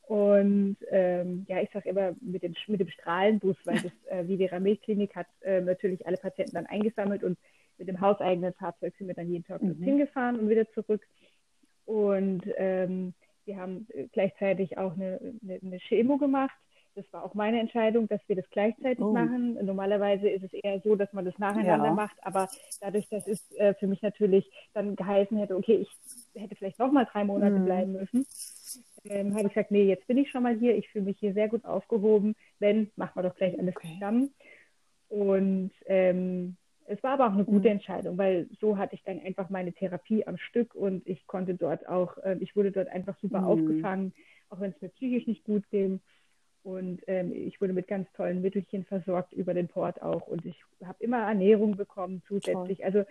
Und ähm, ja, ich sage immer mit dem, mit dem Strahlenbus, weil <laughs> das äh, Vivera Milchklinik hat äh, natürlich alle Patienten dann eingesammelt und mit dem hauseigenen Fahrzeug sind wir dann jeden Tag mhm. hingefahren und wieder zurück. Und ähm, wir haben äh, gleichzeitig auch eine, eine, eine Chemo gemacht das war auch meine Entscheidung, dass wir das gleichzeitig oh. machen. Normalerweise ist es eher so, dass man das nacheinander ja. macht, aber dadurch, dass es äh, für mich natürlich dann geheißen hätte, okay, ich hätte vielleicht noch mal drei Monate mhm. bleiben müssen, ähm, habe ich gesagt, nee, jetzt bin ich schon mal hier, ich fühle mich hier sehr gut aufgehoben. Wenn, machen wir doch gleich alles okay. zusammen. Und ähm, es war aber auch eine gute mhm. Entscheidung, weil so hatte ich dann einfach meine Therapie am Stück und ich konnte dort auch, äh, ich wurde dort einfach super mhm. aufgefangen, auch wenn es mir psychisch nicht gut ging. Und ähm, ich wurde mit ganz tollen Mittelchen versorgt über den Port auch. Und ich habe immer Ernährung bekommen zusätzlich. Toll. Also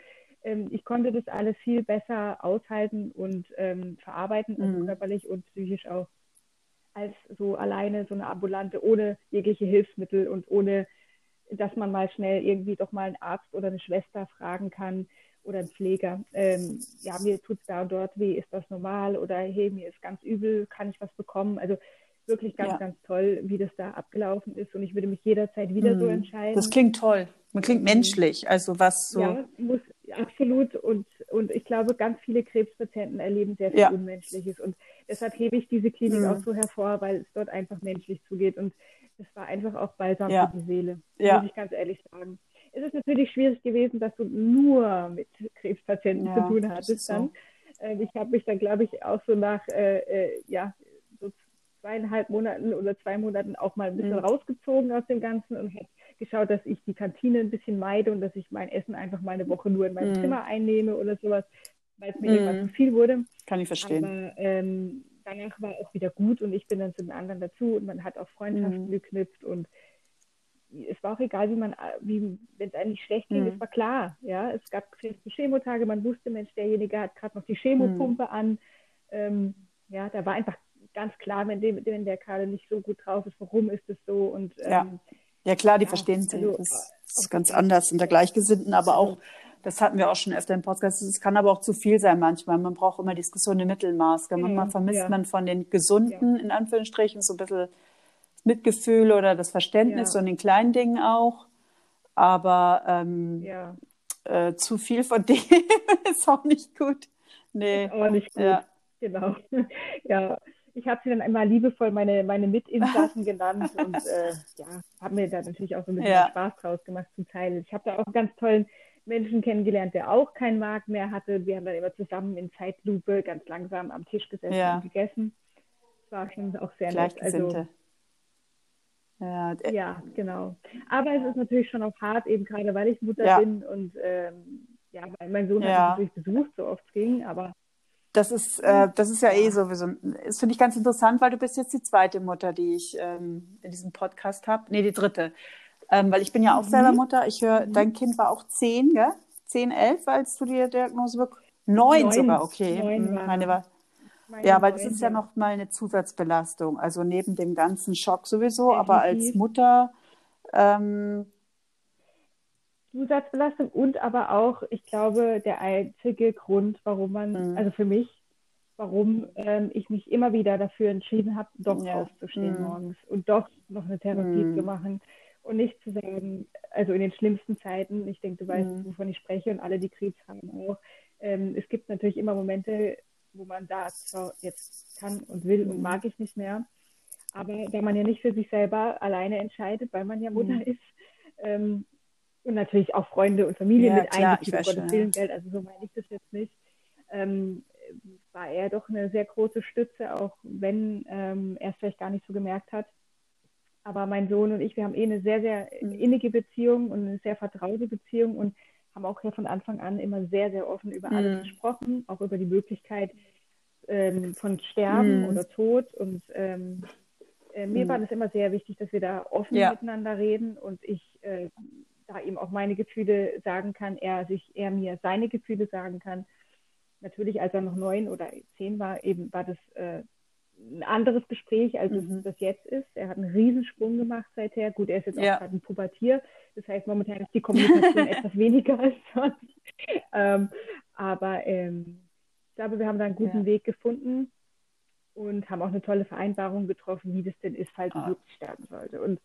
ähm, ich konnte das alles viel besser aushalten und ähm, verarbeiten, also mhm. körperlich und psychisch auch, als so alleine so eine ambulante, ohne jegliche Hilfsmittel und ohne, dass man mal schnell irgendwie doch mal einen Arzt oder eine Schwester fragen kann oder einen Pfleger. Ähm, ja, mir tut es da und dort weh, ist das normal? Oder hey, mir ist ganz übel, kann ich was bekommen? Also wirklich ganz, ja. ganz toll, wie das da abgelaufen ist. Und ich würde mich jederzeit wieder mhm. so entscheiden. Das klingt toll. Man klingt mhm. menschlich, also was so. Ja, muss, absolut. Und, und ich glaube, ganz viele Krebspatienten erleben sehr viel ja. Unmenschliches. Und deshalb hebe ich diese Klinik mhm. auch so hervor, weil es dort einfach menschlich zugeht. Und es war einfach auch balsam ja. für die Seele, ja. muss ich ganz ehrlich sagen. Es ist natürlich schwierig gewesen, dass du nur mit Krebspatienten zu tun hattest so. dann. Ähm, ich habe mich dann, glaube ich, auch so nach äh, äh, ja, zweieinhalb Monaten oder zwei Monaten auch mal ein bisschen mhm. rausgezogen aus dem Ganzen und habe geschaut, dass ich die Kantine ein bisschen meide und dass ich mein Essen einfach mal eine Woche nur in meinem mhm. Zimmer einnehme oder sowas, weil es mir mhm. irgendwann zu viel wurde. Kann ich verstehen. Aber ähm, danach war auch wieder gut und ich bin dann zu den anderen dazu und man hat auch Freundschaften mhm. geknüpft und es war auch egal, wie man, wie, wenn es einem nicht schlecht ging, mhm. es war klar, ja, es gab feste Chemotage, man wusste, Mensch, derjenige hat gerade noch die Chemopumpe mhm. an, ähm, ja, da war einfach ganz klar, wenn, dem, wenn der gerade nicht so gut drauf ist, warum ist es so und ähm, ja. ja klar, die ja, verstehen. Also, das ist ganz anders unter Gleichgesinnten, aber auch das hatten wir auch schon öfter im Podcast. Es kann aber auch zu viel sein manchmal. Man braucht immer dieses gesunde Mittelmaß. Manchmal vermisst ja. man von den Gesunden, ja. in Anführungsstrichen, so ein bisschen das Mitgefühl oder das Verständnis, ja. so in den kleinen Dingen auch. Aber ähm, äh, zu viel von <laughs> dem ist auch nicht gut. Nee. Auch nicht gut. Ja. Genau. <laughs> ja, ich habe sie dann einmal liebevoll meine, meine Mitinsassen <laughs> genannt und äh, ja, habe mir da natürlich auch so ein bisschen ja. Spaß draus gemacht zum Teil. Ich habe da auch einen ganz tollen Menschen kennengelernt, der auch keinen Markt mehr hatte. Wir haben dann immer zusammen in Zeitlupe ganz langsam am Tisch gesessen ja. und gegessen. Das war schon auch sehr nett. Also, ja, ja, genau. Aber es ist natürlich schon auch hart, eben gerade weil ich Mutter ja. bin und ähm, ja, mein Sohn ja. hat mich natürlich besucht, so oft ging, aber das ist, äh, das ist ja eh sowieso. Das finde ich ganz interessant, weil du bist jetzt die zweite Mutter, die ich ähm, in diesem Podcast habe. Nee, die dritte. Ähm, weil ich bin ja auch mhm. selber Mutter. Ich höre, mhm. dein Kind war auch zehn, gell? Zehn, elf, als du die Diagnose bekommen Neun, Neun sogar, okay. Neun mhm, war. Meine war. Meine ja, weil das ist ja noch mal eine Zusatzbelastung. Also neben dem ganzen Schock sowieso, Definitiv. aber als Mutter. Ähm, Zusatzbelastung und aber auch, ich glaube, der einzige Grund, warum man, mhm. also für mich, warum ähm, ich mich immer wieder dafür entschieden habe, doch ja. aufzustehen mhm. morgens und doch noch eine Therapie mhm. zu machen und nicht zu sagen, also in den schlimmsten Zeiten, ich denke, du weißt, mhm. wovon ich spreche und alle, die Krebs haben auch, ähm, es gibt natürlich immer Momente, wo man da jetzt kann und will und mhm. mag ich nicht mehr, aber da man ja nicht für sich selber alleine entscheidet, weil man ja Mutter mhm. ist, ähm, und natürlich auch Freunde und Familie ja, mit um Gottes Willen, Geld, also so meine ich das jetzt nicht, ähm, war er doch eine sehr große Stütze, auch wenn ähm, er es vielleicht gar nicht so gemerkt hat. Aber mein Sohn und ich, wir haben eh eine sehr, sehr mhm. innige Beziehung und eine sehr vertraute Beziehung und haben auch ja von Anfang an immer sehr, sehr offen über mhm. alles gesprochen, auch über die Möglichkeit ähm, von Sterben mhm. oder Tod. Und ähm, äh, mir mhm. war das immer sehr wichtig, dass wir da offen ja. miteinander reden und ich äh, da ihm auch meine Gefühle sagen kann, er sich, er mir seine Gefühle sagen kann. Natürlich, als er noch neun oder zehn war, eben war das äh, ein anderes Gespräch, als mhm. es das jetzt ist. Er hat einen Riesensprung gemacht seither. Gut, er ist jetzt ja. auch gerade ein Pubertier. Das heißt, momentan ist die Kommunikation <laughs> etwas weniger als sonst. Ähm, aber ähm, ich glaube, wir haben da einen guten ja. Weg gefunden und haben auch eine tolle Vereinbarung getroffen, wie das denn ist, falls ah. er wirklich sterben sollte. Und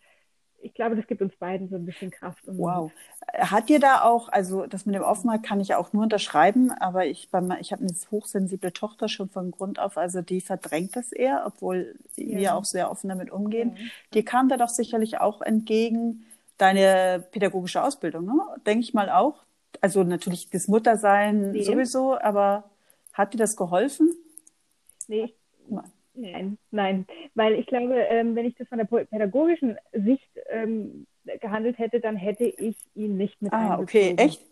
ich glaube, das gibt uns beiden so ein bisschen Kraft. Und wow. Hat dir da auch, also das mit dem Offenheit kann ich auch nur unterschreiben, aber ich, ich habe eine hochsensible Tochter schon von Grund auf, also die verdrängt das eher, obwohl ja. wir auch sehr offen damit umgehen. Ja. Dir kam da doch sicherlich auch entgegen deine pädagogische Ausbildung, ne? denke ich mal auch. Also natürlich das Muttersein nee. sowieso, aber hat dir das geholfen? Nee, Nein, nein, weil ich glaube, ähm, wenn ich das von der pädagogischen Sicht ähm, gehandelt hätte, dann hätte ich ihn nicht mit Ah, okay, echt?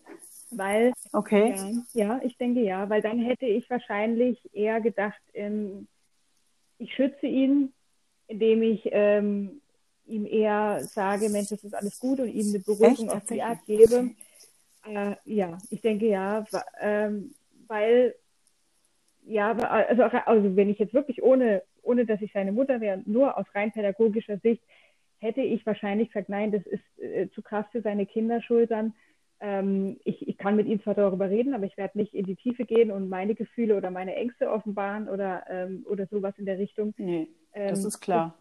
Weil, okay. Ja, ja, ich denke ja, weil dann hätte ich wahrscheinlich eher gedacht, ähm, ich schütze ihn, indem ich ähm, ihm eher sage, Mensch, das ist alles gut und ihm eine Beruhigung auf die Art gebe. Äh, ja, ich denke ja, ähm, weil ja, aber also, also wenn ich jetzt wirklich ohne, ohne dass ich seine Mutter wäre, nur aus rein pädagogischer Sicht, hätte ich wahrscheinlich gesagt, nein, das ist äh, zu krass für seine Kinderschultern. Ähm, ich, ich kann mit ihm zwar darüber reden, aber ich werde nicht in die Tiefe gehen und meine Gefühle oder meine Ängste offenbaren oder, ähm, oder sowas in der Richtung. Nee, das ähm, ist klar.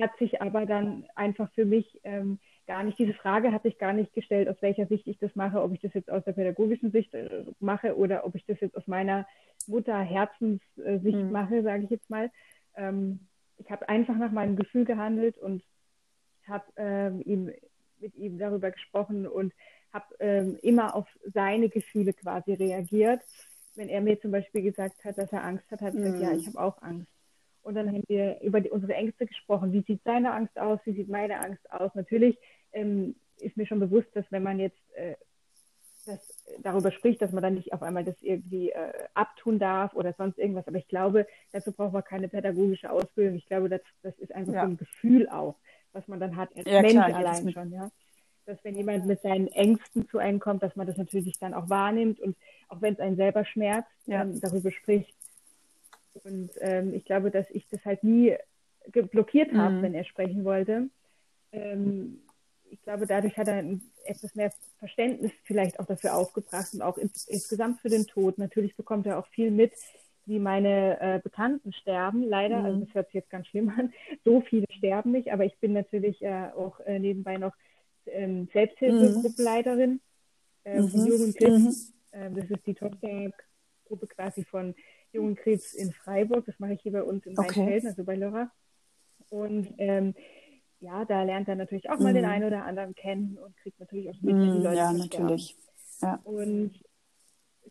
Hat sich aber dann einfach für mich ähm, gar nicht, diese Frage hat sich gar nicht gestellt, aus welcher Sicht ich das mache, ob ich das jetzt aus der pädagogischen Sicht äh, mache oder ob ich das jetzt aus meiner Mutter-Herzenssicht mhm. mache, sage ich jetzt mal. Ähm, ich habe einfach nach meinem Gefühl gehandelt und habe ähm, ihm, mit ihm darüber gesprochen und habe ähm, immer auf seine Gefühle quasi reagiert. Wenn er mir zum Beispiel gesagt hat, dass er Angst hat, habe ich mhm. gesagt, ja, ich habe auch Angst. Und dann haben wir über die, unsere Ängste gesprochen. Wie sieht seine Angst aus? Wie sieht meine Angst aus? Natürlich ähm, ist mir schon bewusst, dass wenn man jetzt äh, das, darüber spricht, dass man dann nicht auf einmal das irgendwie äh, abtun darf oder sonst irgendwas. Aber ich glaube, dazu braucht man keine pädagogische Ausbildung. Ich glaube, das, das ist einfach ja. so ein Gefühl auch, was man dann hat als ja, Mensch klar, allein schon, ja. Dass wenn jemand mit seinen Ängsten zu einem kommt, dass man das natürlich dann auch wahrnimmt und auch wenn es einen selber schmerzt, ja. ähm, darüber spricht. Und ähm, ich glaube, dass ich das halt nie blockiert habe, mhm. wenn er sprechen wollte. Ähm, ich glaube, dadurch hat er etwas mehr Verständnis vielleicht auch dafür aufgebracht und auch ins, insgesamt für den Tod. Natürlich bekommt er auch viel mit, wie meine äh, Bekannten sterben. Leider, mhm. also das hört sich jetzt ganz schlimm an, <laughs> so viele sterben nicht, aber ich bin natürlich äh, auch äh, nebenbei noch ähm, Selbsthilfegruppenleiterin äh, mhm. von Klipp. Mhm. Ähm, das ist die Tochter Gruppe quasi von Jungen Krebs in Freiburg. Das mache ich hier bei uns in okay. Weinfelden, also bei Lörrach. Und ähm, ja, da lernt er natürlich auch mal mhm. den einen oder anderen kennen und kriegt natürlich auch mit, wie die mhm, Leute Ja, natürlich. Ja. Und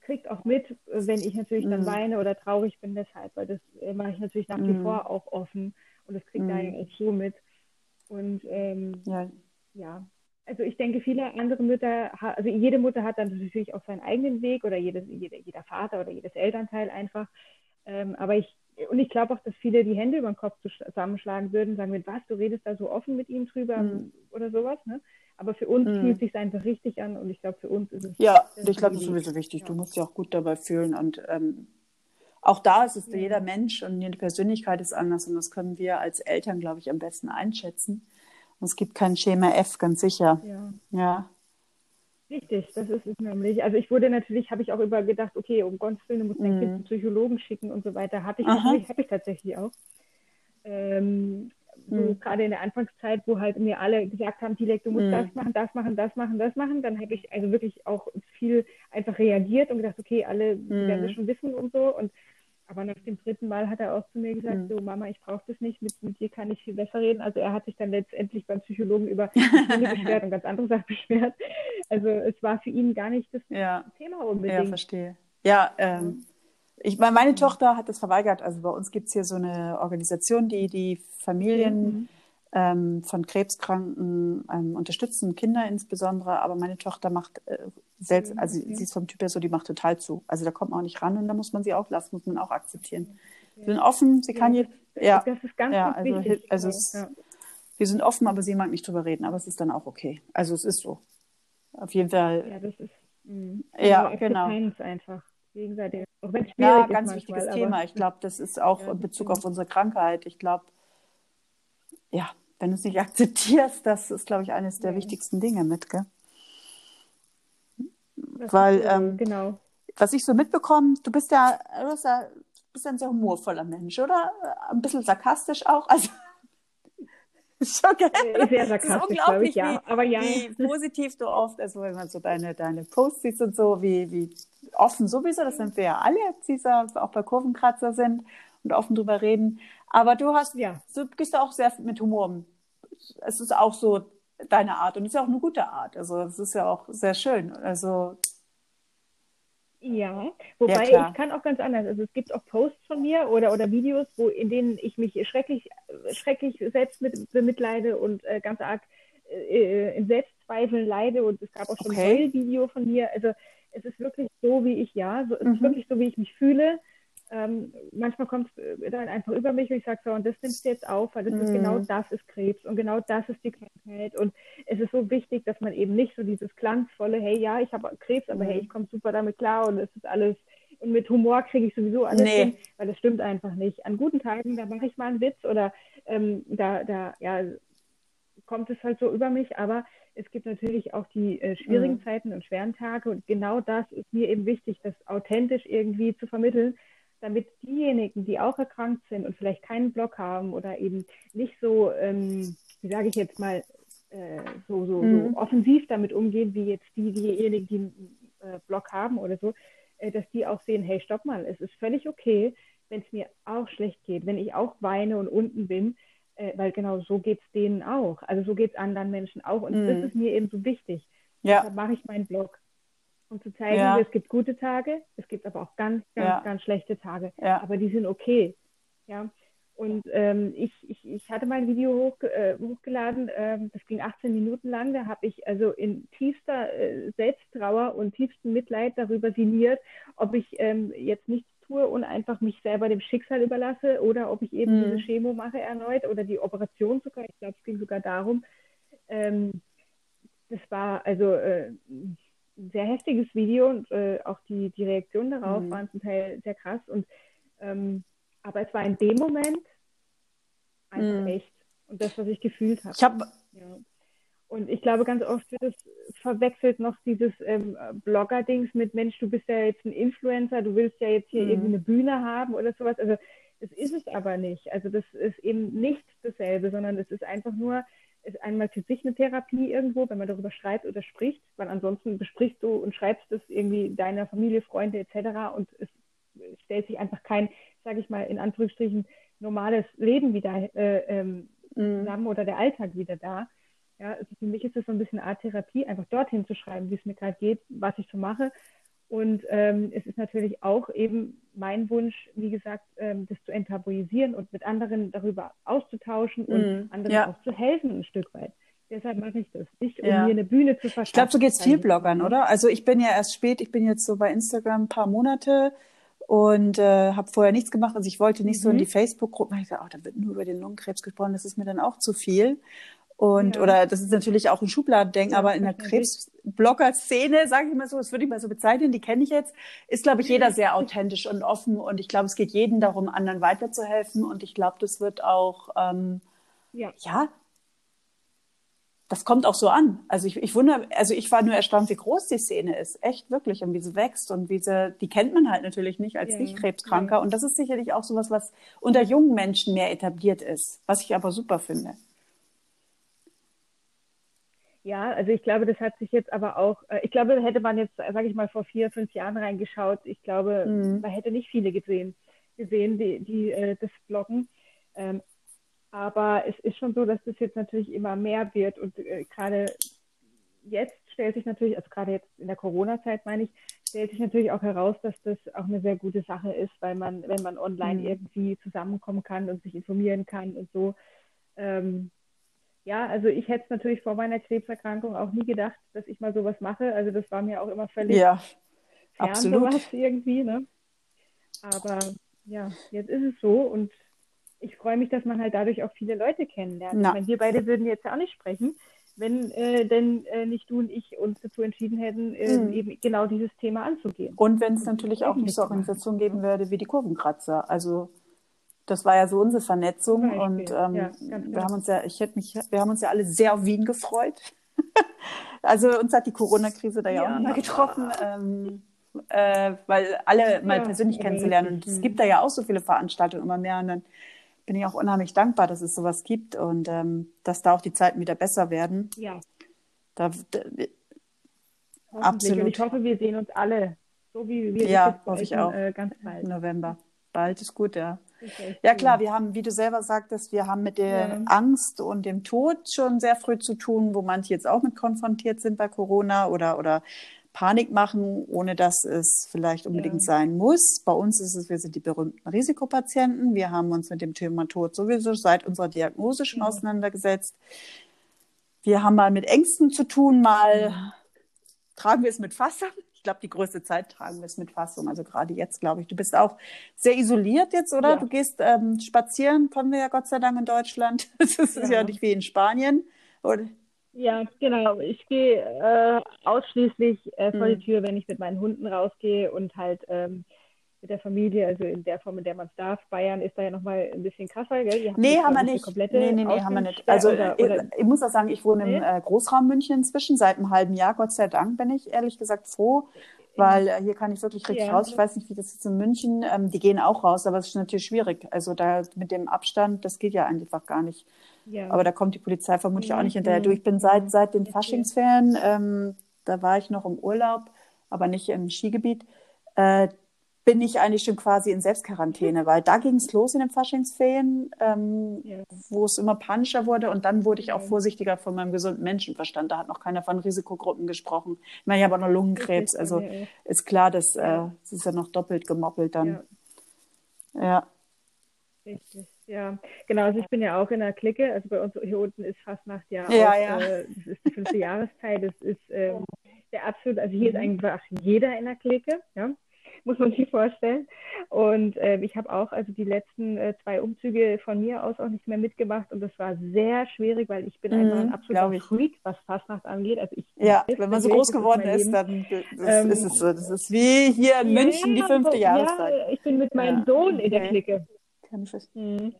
kriegt auch mit, wenn ich natürlich mhm. dann weine oder traurig bin deshalb, weil das äh, mache ich natürlich nach wie mhm. vor auch offen und das kriegt er mhm. auch so mit. Und ähm, ja. ja, also ich denke, viele andere Mütter, also jede Mutter hat dann natürlich auch seinen eigenen Weg oder jedes, jeder, jeder Vater oder jedes Elternteil einfach. Ähm, aber ich, und ich glaube auch, dass viele die Hände über den Kopf zusammenschlagen würden, sagen, mit was, du redest da so offen mit ihm drüber mhm. oder sowas. Ne? Aber für uns mhm. fühlt es sich einfach richtig an und ich glaube, für uns ist es. Ja, ich glaube, das ist sowieso wichtig. Ja. Du musst dich auch gut dabei fühlen und ähm, auch da ist es, ja. jeder Mensch und jede Persönlichkeit ist anders und das können wir als Eltern, glaube ich, am besten einschätzen. Und es gibt kein Schema F, ganz sicher. Ja. ja. Richtig, das ist es nämlich. Also ich wurde natürlich, habe ich auch über gedacht, okay, um Gottes Willen, du musst dein mhm. Kind zum Psychologen schicken und so weiter. Hatte ich habe ich tatsächlich auch. Ähm, so mhm. gerade in der Anfangszeit, wo halt mir alle gesagt haben, Dilek, du musst mhm. das machen, das machen, das machen, das machen, dann habe ich also wirklich auch viel einfach reagiert und gedacht, okay, alle mhm. werden das schon wissen und so. Und aber nach dem dritten Mal hat er auch zu mir gesagt, mhm. so Mama, ich brauche das nicht, mit, mit dir kann ich viel besser reden. Also er hat sich dann letztendlich beim Psychologen über Hunde <laughs> beschwert und ganz andere Sachen beschwert. Also es war für ihn gar nicht das ja. Thema unbedingt. Ja, verstehe. Ja, ähm, ich meine, meine Tochter hat das verweigert. Also bei uns gibt es hier so eine Organisation, die die Familien mhm ähm, von Krebskranken ähm, unterstützen, Kinder insbesondere, aber meine Tochter macht äh, selbst, mhm, also okay. sie ist vom Typ her so, die macht total zu. Also da kommt man auch nicht ran und da muss man sie auch lassen, muss man auch akzeptieren. Sie sind offen, sie ja, kann jetzt, ja, das ist ganz, ja, also, wichtig. Also es, ja. wir sind offen, aber sie mag nicht drüber reden, aber es ist dann auch okay. Also es ist so. Auf jeden Fall. Ja, das ist, mh. ja, genau. einfach. Gegenseitig. Auch wenn es ja, ganz manchmal, wichtiges Thema. Ich glaube, das ist auch ja, in Bezug auf unsere Krankheit. Ich glaube, ja, wenn du es nicht <laughs> akzeptierst, das ist, glaube ich, eines der wichtigsten Dinge mit, gell? Das Weil, ähm, genau. was ich so mitbekomme, du bist ja, du bist ja, bist ein sehr humorvoller Mensch, oder? Ein bisschen sarkastisch auch. <laughs> Also, schon geil. Sehr sarkastisch, glaube ich, ja. Wie, Aber ja. Wie positiv du oft, also wenn man so deine, deine Posts siehst und so, wie, wie offen sowieso, das sind wir ja alle, die auch bei Kurvenkratzer sind und offen drüber reden. Aber du hast, ja, du gehst auch sehr mit Humor. Es ist auch so deine Art und es ist ja auch eine gute Art. Also es ist ja auch sehr schön. Also ja, wobei ja, ich kann auch ganz anders. Also es gibt auch Posts von mir oder, oder Videos, wo in denen ich mich schrecklich, schrecklich selbst mit, bemitleide und äh, ganz arg äh, in Selbstzweifeln leide. Und es gab auch schon okay. ein Video von mir. Also es ist wirklich so, wie ich ja, so, es mhm. ist wirklich so, wie ich mich fühle ähm, manchmal kommt es äh, dann einfach über mich und ich sage so, und das nimmst du jetzt auf, weil das mm. ist genau mhm. das ist Krebs und genau das ist die Krankheit. Und es ist so wichtig, dass man eben nicht so dieses glanzvolle, hey, ja, ich habe Krebs, aber mm. hey, ich komme super damit klar und es ist alles, und mit Humor kriege ich sowieso alles nee. hin, weil das stimmt einfach nicht. An guten Tagen, da mache ich mal einen Witz oder ähm, da, da, ja, kommt es halt so über mich, aber es gibt natürlich auch die äh, schwierigen mm. Zeiten und schweren Tage und genau das ist mir eben wichtig, das authentisch irgendwie zu vermitteln, damit diejenigen, die auch erkrankt sind und vielleicht keinen Block haben oder eben nicht so, ähm, wie sage ich jetzt mal, äh, so, so, mhm. so, offensiv damit umgehen, wie jetzt die, diejenigen, die einen äh, Block haben oder so, äh, dass die auch sehen, hey, stopp mal, es ist völlig okay, wenn es mir auch schlecht geht, wenn ich auch weine und unten bin, äh, weil genau so geht es denen auch. Also so geht es anderen Menschen auch und mhm. das ist mir eben so wichtig. Ja. Deshalb mache ich meinen Blog um zu zeigen, ja. es gibt gute Tage, es gibt aber auch ganz, ganz, ja. ganz schlechte Tage. Ja. Aber die sind okay. Ja. Und ähm, ich, ich, ich hatte mein Video hoch, äh, hochgeladen, ähm, das ging 18 Minuten lang, da habe ich also in tiefster äh, Selbsttrauer und tiefstem Mitleid darüber sinniert, ob ich ähm, jetzt nichts tue und einfach mich selber dem Schicksal überlasse oder ob ich eben mhm. diese Chemo mache erneut oder die Operation sogar. Ich glaube, es ging sogar darum. Ähm, das war also äh, sehr heftiges Video und äh, auch die, die Reaktionen darauf mhm. waren zum Teil sehr krass. Und ähm, aber es war in dem Moment einfach mhm. echt. Und das, was ich gefühlt habe. Ich habe ja. Und ich glaube, ganz oft wird es verwechselt noch dieses ähm, Blogger-Dings mit Mensch, du bist ja jetzt ein Influencer, du willst ja jetzt hier mhm. irgendwie eine Bühne haben oder sowas. Also das ist es aber nicht. Also das ist eben nicht dasselbe, sondern es ist einfach nur ist einmal für sich eine Therapie irgendwo, wenn man darüber schreibt oder spricht, weil ansonsten besprichst du und schreibst es irgendwie deiner Familie, Freunde etc. und es stellt sich einfach kein, sage ich mal, in Anführungsstrichen normales Leben wieder äh, ähm, mhm. zusammen oder der Alltag wieder da. Ja, also für mich ist es so ein bisschen Art Therapie, einfach dorthin zu schreiben, wie es mir gerade geht, was ich so mache. Und ähm, es ist natürlich auch eben mein Wunsch, wie gesagt, ähm, das zu enttabuisieren und mit anderen darüber auszutauschen und mm, anderen ja. auch zu helfen ein Stück weit. Deshalb mache ich das. Nicht, um ja. mir eine Bühne zu verschaffen. Ich glaube, so geht es viel Bloggern, oder? Also ich bin ja erst spät, ich bin jetzt so bei Instagram ein paar Monate und äh, habe vorher nichts gemacht. Also ich wollte nicht mhm. so in mhm. die Facebook-Gruppen. Ich dachte, oh, da wird nur über den Lungenkrebs gesprochen, das ist mir dann auch zu viel. Und ja. oder das ist natürlich auch ein Schubladendenken, ja, aber in der Krebsblogger-Szene, sage ich mal so, das würde ich mal so bezeichnen, die kenne ich jetzt, ist, glaube ich, jeder sehr authentisch und offen. Und ich glaube, es geht jedem darum, anderen weiterzuhelfen. Und ich glaube, das wird auch ähm, ja. ja, das kommt auch so an. Also ich, ich wundere, also ich war nur erstaunt, wie groß die Szene ist. Echt wirklich. Und wie sie wächst und wie sie, die kennt man halt natürlich nicht als ja, Nicht-Krebskranker. Ja. Und das ist sicherlich auch sowas, was unter jungen Menschen mehr etabliert ist, was ich aber super finde. Ja, also ich glaube, das hat sich jetzt aber auch, äh, ich glaube, hätte man jetzt, sage ich mal, vor vier, fünf Jahren reingeschaut, ich glaube, mhm. man hätte nicht viele gesehen, gesehen, die, die äh, das bloggen. Ähm, aber es ist schon so, dass das jetzt natürlich immer mehr wird und äh, gerade jetzt stellt sich natürlich, also gerade jetzt in der Corona-Zeit meine ich, stellt sich natürlich auch heraus, dass das auch eine sehr gute Sache ist, weil man, wenn man online mhm. irgendwie zusammenkommen kann und sich informieren kann und so, ähm, ja, also ich hätte es natürlich vor meiner Krebserkrankung auch nie gedacht, dass ich mal sowas mache. Also das war mir auch immer völlig ja, fern, absolut. sowas irgendwie. Ne? Aber ja, jetzt ist es so und ich freue mich, dass man halt dadurch auch viele Leute kennenlernt. Na. Ich meine, wir beide würden jetzt ja auch nicht sprechen, wenn äh, denn äh, nicht du und ich uns dazu entschieden hätten, äh, mhm. eben genau dieses Thema anzugehen. Und wenn es natürlich auch nicht so Organisationen geben würde wie die Kurvenkratzer. Also das war ja so unsere Vernetzung und ähm, ja, wir genau. haben uns ja, ich hätte mich, wir haben uns ja alle sehr auf Wien gefreut. <laughs> also uns hat die Corona-Krise da ja, ja auch mal getroffen, ähm, äh, weil alle mal ja, persönlich kennenzulernen. Und es gibt da ja auch so viele Veranstaltungen immer mehr und dann bin ich auch unheimlich dankbar, dass es sowas gibt und ähm, dass da auch die Zeiten wieder besser werden. Ja. Da, da, absolut. Und ich hoffe, wir sehen uns alle, so wie wir ja, hoffe ich auch. Äh, ganz bald. November. Bald ist gut, ja. Ja klar, wir haben, wie du selber sagtest, wir haben mit der ja. Angst und dem Tod schon sehr früh zu tun, wo manche jetzt auch mit konfrontiert sind bei Corona oder, oder Panik machen, ohne dass es vielleicht unbedingt ja. sein muss. Bei uns ist es, wir sind die berühmten Risikopatienten. Wir haben uns mit dem Thema Tod sowieso seit unserer Diagnose schon ja. auseinandergesetzt. Wir haben mal mit Ängsten zu tun, mal tragen wir es mit Fassern glaube, die größte Zeit tragen wir es mit Fassung. Also gerade jetzt, glaube ich. Du bist auch sehr isoliert jetzt, oder? Ja. Du gehst ähm, spazieren, können wir ja Gott sei Dank in Deutschland. <laughs> Das ist ja, ja nicht wie in Spanien. Oder? Ja, genau. Ich gehe äh, ausschließlich äh, vor hm. die Tür, wenn ich mit meinen Hunden rausgehe und halt ähm, mit der Familie, also in der Form, in der man es darf. Bayern ist da ja nochmal ein bisschen krasser, gell? Haben nee, haben wir nicht. Nee, nee, nee, haben wir nicht. Also oder, oder, ich, ich, muss auch sagen, ich wohne nee? im äh, Großraum München inzwischen, seit einem halben Jahr, Gott sei Dank, bin ich ehrlich gesagt froh, weil äh, hier kann ich wirklich richtig ja. raus. Ich weiß nicht, wie das ist in München, ähm, die gehen auch raus, aber es ist natürlich schwierig. Also da mit dem Abstand, das geht ja einfach gar nicht. Ja. Aber da kommt die Polizei vermutlich mhm. auch nicht hinterher. Du, ich bin seit, seit den Faschingsferien, ähm, da war ich noch im Urlaub, aber nicht im Skigebiet. Äh, bin ich eigentlich schon quasi in Selbstquarantäne, weil da ging es los in den Faschingsferien, ähm, ja. wo es immer panischer wurde und dann wurde ich auch vorsichtiger von meinem gesunden Menschenverstand. Da hat noch keiner von Risikogruppen gesprochen. Ich meine, ich habe auch noch Lungenkrebs, also ist klar, dass äh, ist ja noch doppelt gemoppelt dann. Ja. ja. Richtig. Ja, genau. Also ich bin ja auch in der Clique. Also bei uns hier unten ist Fastnacht ja, auch, ja. Äh, das ist die fünfte Jahreszeit. Das ist ähm, der absolut, also hier ist einfach jeder in der Clique. Ja muss man sich vorstellen. Und äh, ich habe auch also die letzten äh, zwei Umzüge von mir aus auch nicht mehr mitgemacht und das war sehr schwierig, weil ich bin mhm, einfach ein absoluter Freak, was Fastnacht angeht. Also ich, ja, wenn man so groß geworden ist, dann ähm, ist es so. Das ist wie hier in München ja, die fünfte Jahreszeit. Ja, ich bin mit meinem ja. Sohn in der Clique. Kann ich verstehen. Mhm.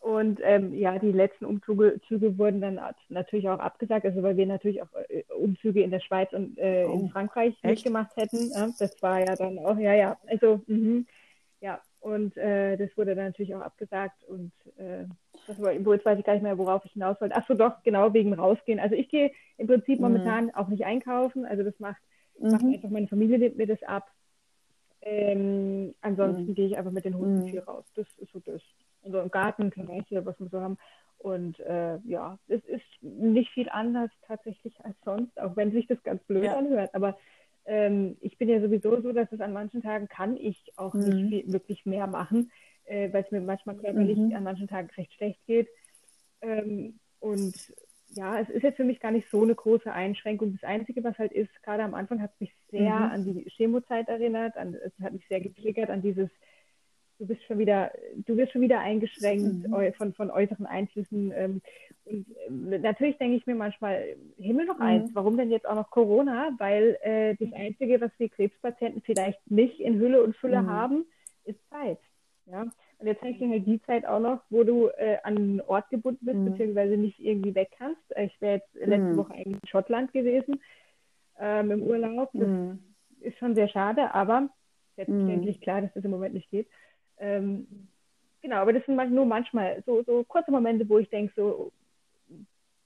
Und ähm, ja, die letzten Umzüge Züge wurden dann natürlich auch abgesagt, also weil wir natürlich auch äh, Umzüge in der Schweiz und äh, oh, in Frankreich echt? mitgemacht hätten. Ja, das war ja dann auch, ja, ja, also mh, ja, und äh, das wurde dann natürlich auch abgesagt und äh, das war, jetzt weiß ich gar nicht mehr, worauf ich hinaus wollte. Ach so, doch, genau, wegen rausgehen. Also ich gehe im Prinzip mhm. momentan auch nicht einkaufen, also das macht, mhm. macht einfach meine Familie nimmt mir das ab. Ähm, ansonsten mhm. gehe ich einfach mit den Hunden mhm. viel raus. Das ist so das. Also Garten, Terrasse, was wir so haben. Und äh, ja, es ist nicht viel anders tatsächlich als sonst, auch wenn sich das ganz blöd ja. anhört. Aber ähm, ich bin ja sowieso so, dass es an manchen Tagen kann ich auch mhm. nicht viel, wirklich mehr machen, äh, weil es mir manchmal körperlich mhm. an manchen Tagen recht schlecht geht. Ähm, und ja, es ist jetzt für mich gar nicht so eine große Einschränkung. Das Einzige, was halt ist, gerade am Anfang hat es mich sehr mhm. an die Chemozeit erinnert, an, es hat mich sehr getriggert an dieses, du bist schon wieder, du wirst schon wieder eingeschränkt mhm. von, von äußeren Einflüssen. Ähm, und äh, natürlich denke ich mir manchmal, Himmel noch eins, mhm. warum denn jetzt auch noch Corona? Weil äh, das Einzige, was wir Krebspatienten vielleicht nicht in Hülle und Fülle mhm. haben, ist Zeit. Ja? Und jetzt du halt die Zeit auch noch, wo du äh, an einen Ort gebunden bist, mhm. beziehungsweise nicht irgendwie weg kannst. Ich wäre jetzt letzte mhm. Woche eigentlich in Schottland gewesen ähm, im Urlaub. Das mhm. ist schon sehr schade, aber selbstverständlich mhm. klar, dass das im Moment nicht geht. Ähm, genau, aber das sind nur manchmal so, so kurze Momente, wo ich denke, so.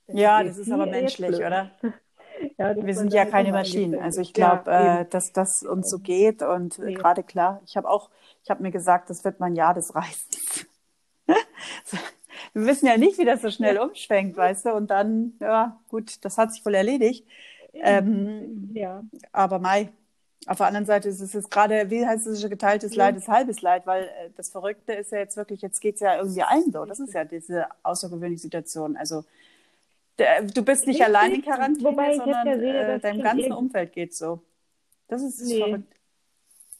Ja, das ist aber menschlich, oder? <laughs> ja, wir sind ja keine Maschinen. Also ich glaube, ja, äh, dass das uns so geht und äh, gerade klar, ich habe auch ich habe mir gesagt, das wird mein Jahr des Reisens. <laughs> Wir wissen ja nicht, wie das so schnell umschwenkt, weißt du? Und dann, ja, gut, das hat sich wohl erledigt. Ähm, ja. Aber Mai, auf der anderen Seite ist es jetzt gerade, wie heißt es, geteiltes Leid ist halbes Leid, weil äh, das Verrückte ist ja jetzt wirklich, jetzt geht es ja irgendwie allen so. Das ist ja diese außergewöhnliche Situation. Also du bist nicht Richtig. allein in Quarantäne, Wobei sondern ja sehe, äh, deinem ganzen Umfeld geht so. Das ist nee. verrückt.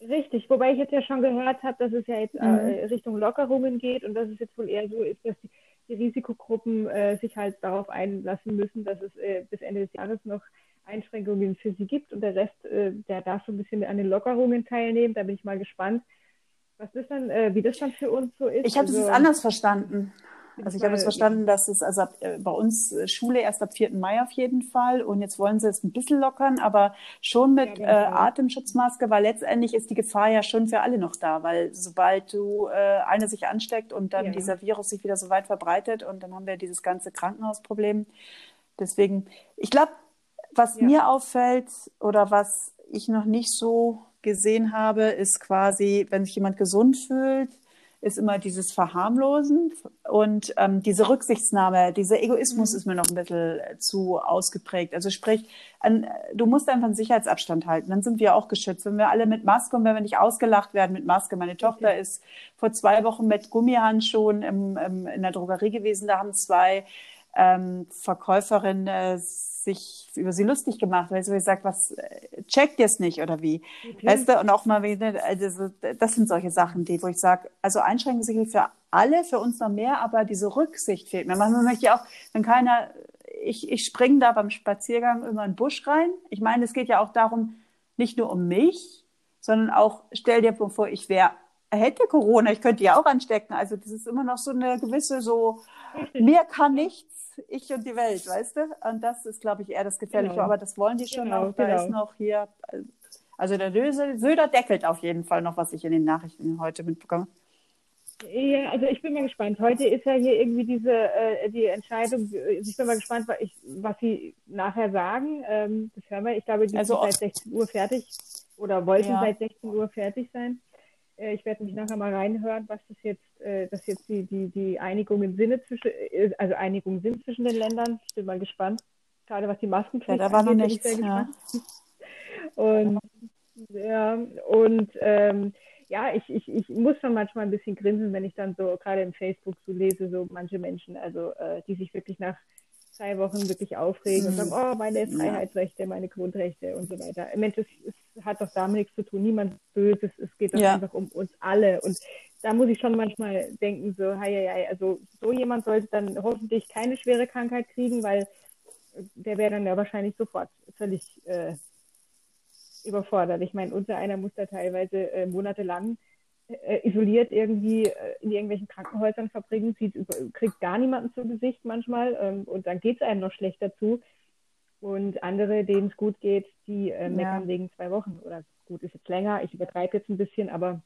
Richtig, wobei ich jetzt ja schon gehört habe, dass es ja jetzt äh, mhm. äh, Richtung Lockerungen geht und dass es jetzt wohl eher so ist, dass die, die Risikogruppen äh, sich halt darauf einlassen müssen, dass es äh, bis Ende des Jahres noch Einschränkungen für sie gibt und der Rest, äh, der darf so ein bisschen an den Lockerungen teilnehmen. Da bin ich mal gespannt, was das dann, äh, wie das dann für uns so ist. Ich habe also, das anders verstanden. Also ich habe es verstanden, dass es also äh, bei uns äh, Schule erst ab 4. Mai auf jeden Fall und jetzt wollen sie es ein bisschen lockern, aber schon mit ja, genau. äh, Atemschutzmaske, weil letztendlich ist die Gefahr ja schon für alle noch da, weil sobald du äh, einer sich ansteckt und dann ja. dieser Virus sich wieder so weit verbreitet und dann haben wir dieses ganze Krankenhausproblem. Deswegen, ich glaube, was ja. mir auffällt oder was ich noch nicht so gesehen habe, ist quasi, wenn sich jemand gesund fühlt, ist immer dieses Verharmlosen und ähm, diese Rücksichtsnahme, dieser Egoismus mhm. ist mir noch ein bisschen zu ausgeprägt. Also sprich, an, du musst einfach einen Sicherheitsabstand halten, dann sind wir auch geschützt. Wenn wir alle mit Maske und wenn wir nicht ausgelacht werden mit Maske. Meine Tochter okay. ist vor zwei Wochen mit Gummihandschuhen im, im, in der Drogerie gewesen, da haben zwei ähm, Verkäuferinnen äh, sich über sie lustig gemacht, weil sie gesagt, was äh, checkt ihr es nicht oder wie? Okay. Weißt du, und auch mal wieder, also das sind solche Sachen, die, wo ich sage, also Einschränkungen sind für alle, für uns noch mehr, aber diese Rücksicht fehlt mir. Man möchte ja auch, wenn keiner, ich, ich springe da beim Spaziergang immer in den Busch rein. Ich meine, es geht ja auch darum, nicht nur um mich, sondern auch, stell dir vor, ich wäre hätte Corona, ich könnte ja auch anstecken. Also das ist immer noch so eine gewisse so, mehr kann nichts ich und die Welt, weißt du? Und das ist, glaube ich, eher das Gefährliche. Genau. Aber das wollen die schon genau, auch. Da genau. ist noch hier, also der Söder deckelt auf jeden Fall noch, was ich in den Nachrichten heute mitbekomme. Ja, also ich bin mal gespannt. Heute ist ja hier irgendwie diese äh, die Entscheidung. Ich bin mal gespannt, was, ich, was sie nachher sagen. Ähm, das hören wir. Ich glaube, die also sind seit 16 Uhr fertig oder wollten ja. seit 16 Uhr fertig sein. Äh, ich werde mich nachher mal reinhören, was das jetzt, äh, dass jetzt die, die, die Einigung Sinne zwischen, äh, also Einigung sind zwischen den Ländern. Ich bin mal gespannt. Gerade was die Maskenpflicht ja, da war noch nichts. Ja. <laughs> Und ja, und ähm, ja, ich, ich, ich muss schon manchmal ein bisschen grinsen, wenn ich dann so gerade im Facebook so lese, so manche Menschen, also äh, die sich wirklich nach zwei Wochen wirklich aufregen und sagen, mhm. oh, meine Freiheitsrechte, meine Grundrechte und so weiter. Mensch, es, es hat doch damit nichts zu tun, niemand Böses, es geht doch ja. einfach um uns alle. Und da muss ich schon manchmal denken, so, hei, hei, also so jemand sollte dann hoffentlich keine schwere Krankheit kriegen, weil der wäre dann ja wahrscheinlich sofort völlig äh, überfordert. Ich meine, unser einer muss da teilweise äh, monatelang äh, isoliert irgendwie äh, in irgendwelchen Krankenhäusern verbringen, sieht, kriegt gar niemanden zu Gesicht manchmal ähm, und dann geht es einem noch schlechter zu. Und andere, denen es gut geht, die äh, meckern ja. wegen zwei Wochen oder gut, ist jetzt länger, ich übertreibe jetzt ein bisschen, aber